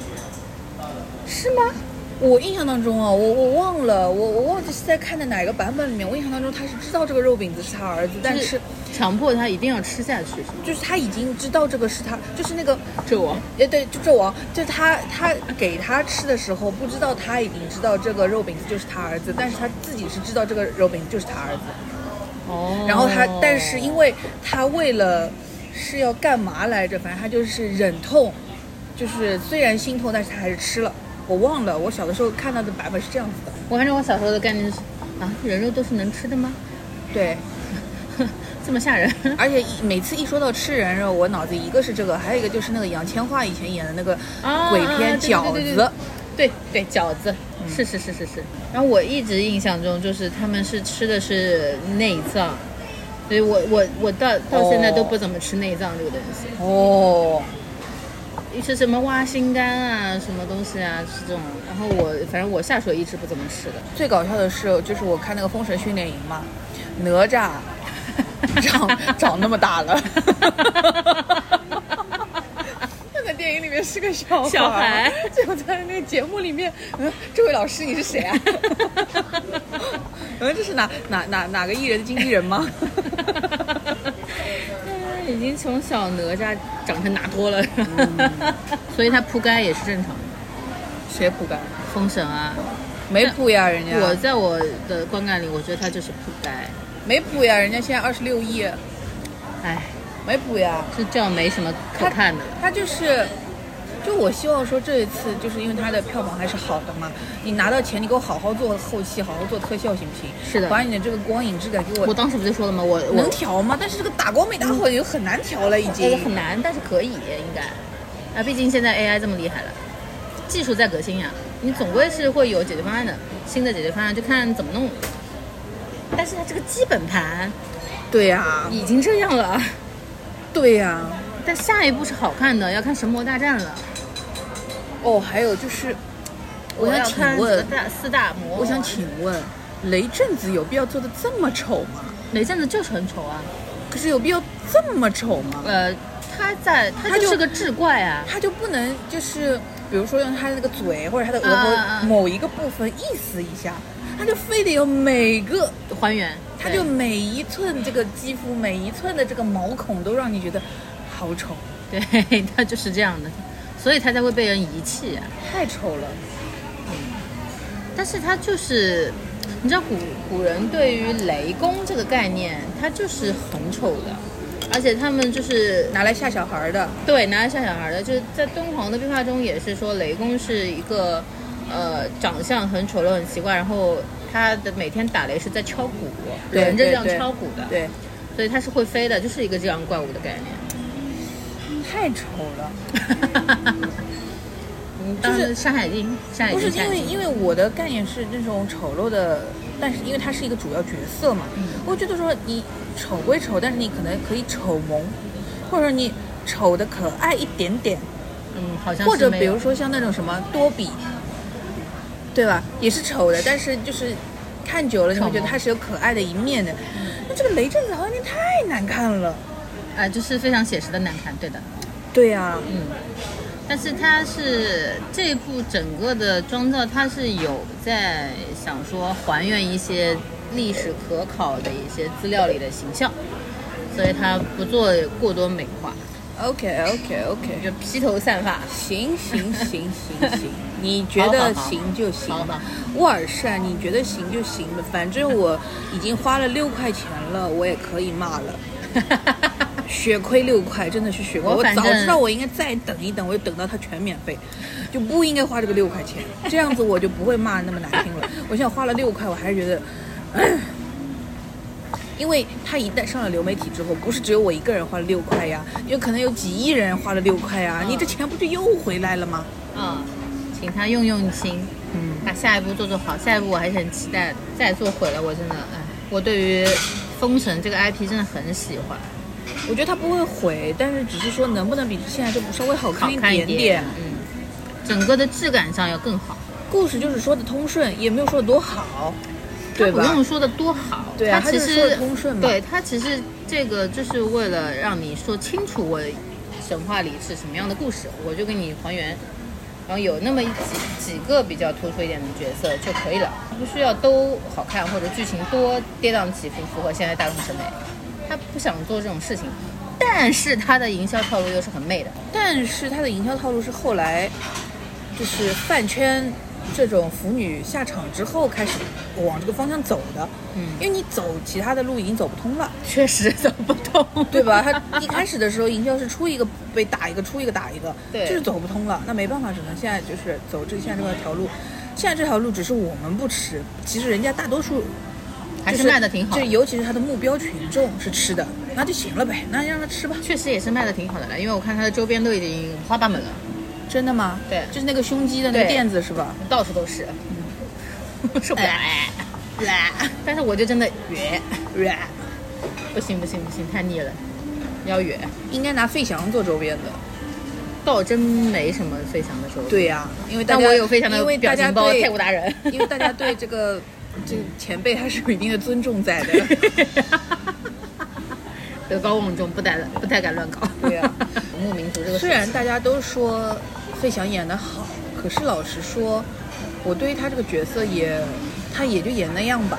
是吗？我印象当中啊，我我忘了，我我忘记是在看的哪个版本里面，我印象当中他是知道这个肉饼子是他儿子，但是强迫他一定要吃下去，就是他已经知道这个是他，就是那个纣王，呃，对，就纣王，就是他，他给他吃的时候，不知道他已经知道这个肉饼子就是他儿子，但是他自己是知道这个肉饼子就是他儿子。哦。然后他，但是因为他为了是要干嘛来着，反正他就是忍痛，就是虽然心痛，但是他还是吃了。我忘了，我小的时候看到的版本是这样子的。我反正我小时候的概念是啊，人肉都是能吃的吗？对，这么吓人？而且一每次一说到吃人肉，我脑子一个是这个，还有一个就是那个杨千嬅以前演的那个啊鬼片饺子。对对，饺子，是是是是是。然后我一直印象中就是他们是吃的是内脏，所以我我我到到现在都不怎么吃内脏这个东西。哦，是什么挖心肝啊，什么东西啊，是这种。然后我反正我下水一直不怎么吃的。最搞笑的是，就是我看那个《封神训练营》嘛，哪吒 长长那么大了。那个电影里面是个小孩小孩结果在那个节目里面，嗯，这位老师你是谁啊？嗯，这是哪哪哪哪个艺人的经纪人吗？已经从小哪吒长成拿托了，所以他铺盖也是正常的。谁铺盖？封神啊，没铺呀，人家我在我的观感里，我觉得他就是铺盖。没铺呀，人家现在二十六亿，哎，没补呀。就这样没什么可看的了。他就是，就我希望说这一次就是因为它的票房还是好的嘛，你拿到钱，你给我好好做后期，好好做特效，行不行？是的把你的这个光影质感给我我当时不就说了吗？我我能调吗？但是这个打光没打好，就很难调了，已这个经。很难，但是可以应该。啊，毕竟现在 AI 这么厉害了，技术在革新呀，你总归是会有解决方案的，新的解决方案就看怎么弄。但是它这个基本盘对呀、已经这样了，对呀、但下一步是好看的，要看《神魔大战》了。哦，还有就是，我想请问，大四大魔，我想请问，雷震子有必要做的这么丑吗？雷震子就是很丑啊，可是有必要这么丑吗？呃，他在他他就是个志怪啊，他就不能就是，比如说用他的那个嘴或者他的额头某一个部分意思一下，他就非得有每个，还原，他就每一寸这个肌肤，每一寸的这个毛孔都让你觉得好丑，对对，他就是这样的，所以他才会被人遗弃啊。太丑了。嗯但是他就是，你知道古古人对于雷公这个概念，他就是很丑的，而且他们就是拿来吓小孩的，对拿来吓小孩的，就是在敦煌的壁画中也是说雷公是一个呃长相很丑陋、很奇怪，然后他的每天打雷是在敲鼓，对轮着这样敲鼓的，对，所以他是会飞的，就是一个这样怪物的概念。太丑了。嗯，当然《山海经》，《山海经》不是因为，因为为我的概念是那种丑陋的，但是因为它是一个主要角色嘛，嗯我觉得说你丑归丑，但是你可能可以丑萌，或者说你丑的可爱一点点，嗯，好像或者比如说像那种什么多比，对吧？也是丑的，但是就是看久了你会觉得他是有可爱的一面的。那这个雷震子好像有点太难看了。啊、就是非常写实的难看，对的。对呀、嗯，但是它是这部整个的妆造，它是有在想说还原一些历史可考的一些资料里的形象，所以它不做过多美化，OK OK OK，就披头散发。行行行行行，你觉得行就行吧。沃尔善，你觉得行就行吧，反正我已经花了六块钱了，我也可以骂了。血亏六块，真的是血亏。我我早知道我应该再等一等，我就等到它全免费，就不应该花这个六块钱。这样子我就不会骂那么难听了。我现在花了六块，我还是觉得，唉 因为它一旦上了流媒体之后，不是只有我一个人花了六块呀，有可能有几亿人花了六块呀，嗯你这钱不就又回来了吗？啊、请他用用心，嗯，把下一步做做好。下一步我还是很期待的，再做毁了我真的，哎，我对于《封神》这个 IP 真的很喜欢，我觉得它不会毁，但是只是说能不能比现在这部稍微好看一点点。嗯，整个的质感上要更好。故事就是说的通顺，也没有说的多好，对不？用说的多好，对啊它其实得通顺嘛对它其实这个就是为了让你说清楚我神话里是什么样的故事，我就给你还原，然后有那么几几个比较突出一点的角色就可以了，不需要都好看或者剧情多跌宕起伏，符合现在大众审美。他不想做这种事情，但是他的营销套路又是很媚的。但是他的营销套路是后来就是饭圈这种腐女下场之后开始往这个方向走的，嗯因为你走其他的路已经走不通了。确实走不通，对吧？他一开始的时候，营销是出一个被打一个，出一个打一个，对就是走不通了。那没办法，只能现在就是走这现在这条路。现在这条路只是我们不吃，其实人家大多数还是卖的挺好就。尤其是他的目标群众是吃的，那就行了呗，那就让他吃吧。确实也是卖的挺好的了，因为我看它的周边都已经五花八门了。真的吗？对就是那个胸肌的那个垫子是吧？到处都是，受不了。哎但是我就真的圆，不行不行不行，太腻了，要圆。应该拿费翔做周边的。倒真没什么费翔的周边，对呀、因为我有费翔的表情包，对太古达人。因为大家对这个这个前辈还是有一定的尊重在的。德高望重，不太不太敢乱搞。对呀游牧民族这个虽然大家都说费翔演的好，可是老实说，我对于他这个角色也，他也就演那样吧。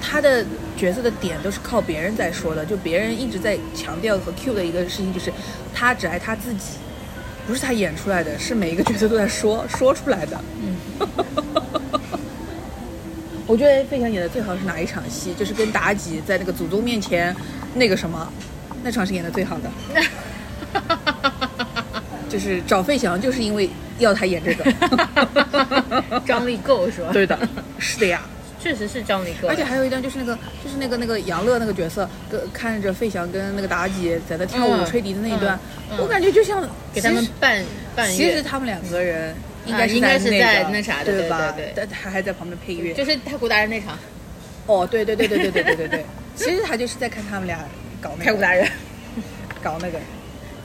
他的角色的点都是靠别人在说的，就别人一直在强调和 Q 的一个事情，就是他只爱他自己，不是他演出来的，是每一个角色都在说说出来的。嗯，我觉得费翔演的最好是哪一场戏？就是跟妲己在那个祖宗面前那个什么，那场是演的最好的。就是找费翔，就是因为要他演这个。张力够是吧？对的，是的呀。确实是张力够。而且还有一段就是那个，就是那个那个杨乐那个角色，跟看着费翔跟那个妲己在那跳舞、嗯吹笛的那一段，嗯嗯我感觉就像给他们伴伴其实，他们两个人应该是应该是在那啥的对对吧？对对但他还在旁边配乐。就是太古达人那场，哦，对对对对对对对对对，其实他就是在看他们俩搞那个太古达人搞那个，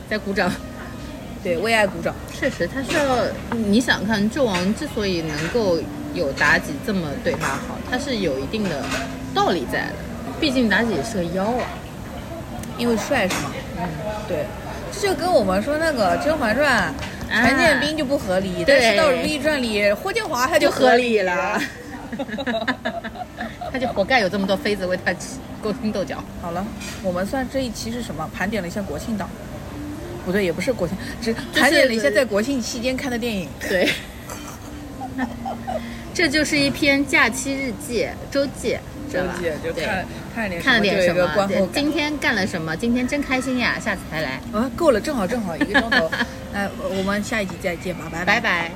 在鼓掌。对，为爱鼓掌。确实，他需要你想看纣王之所以能够有妲己这么对他好，他是有一定的道理在的。毕竟妲己也是个妖啊。因为帅是吗？嗯，对，这就跟我们说那个《甄嬛传》，陈建斌就不合理，但是到《如懿传》里，霍建华他就合理了。他就活该有这么多妃子为他勾心斗角。好了，我们算这一期是什么？盘点了一下国庆档，不对，也不是国庆，只盘点了一下在国庆期间看的电影。对，这就是一篇假期日记、周记，知道吧周记就对看看了点看了点什就有一个么对观后感。今天干了什么？今天真开心呀！下次还来，啊，够了，正好正好一个钟头。那我们下一集再见吧，拜拜拜。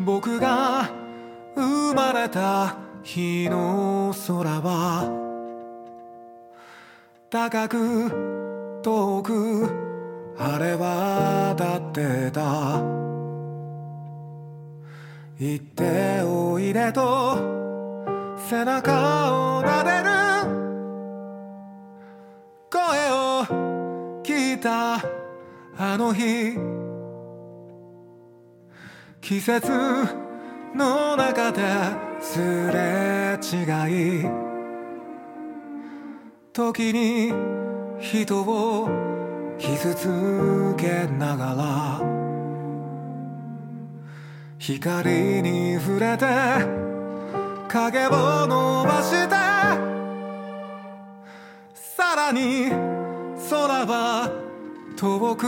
僕が生まれた日の空は 高く遠く晴れ渡ってた行っておいでと背中を撫でる。声を聞いたあの日。季節の中ですれ違い。時に人を傷つけながら光に触れて影を伸ばしてさらに空は遠く。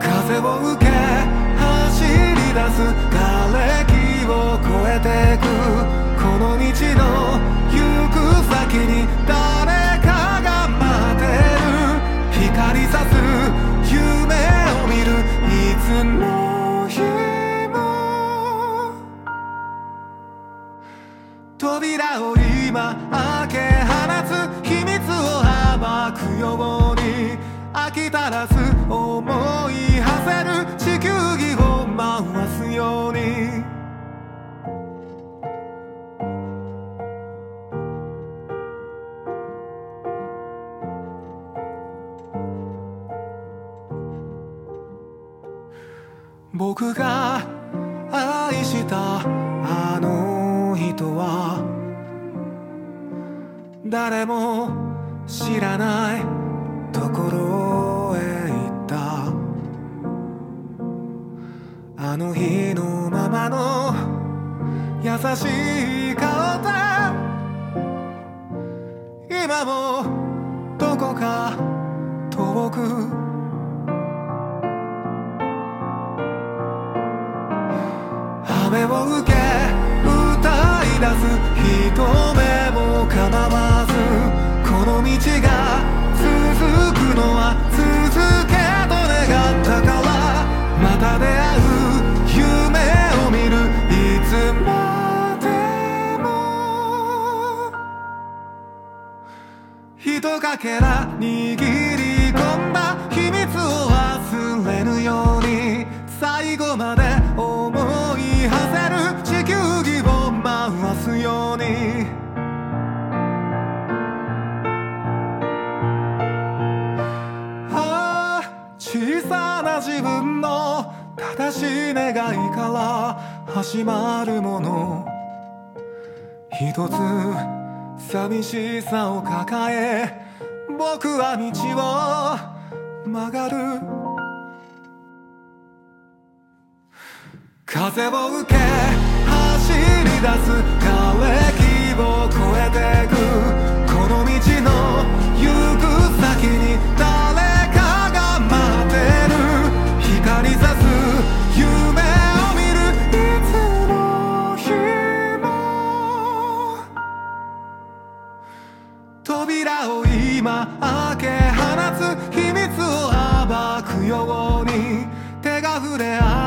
風を受け走り出す瓦てくこの道の行く先に誰かが待ってる光さす夢を見るいつの日も扉を今開け放つ秘密を暴くように飽き足らず思い僕が愛したあの人は誰も知らないところへ行った。あの日のままの優しい顔で今もどこか遠く雨を受け歌い出す人目もかなわずこの道が続くのは続けと願ったからまた出会う夢を見るいつまでも。一かけら握り自分の正しい願いから始まるもの。一つ寂しさを抱え僕は道を曲がる。風を受け走り出す。瓦礫を越えてく。今開け放つ秘密を暴くように手が触れ合う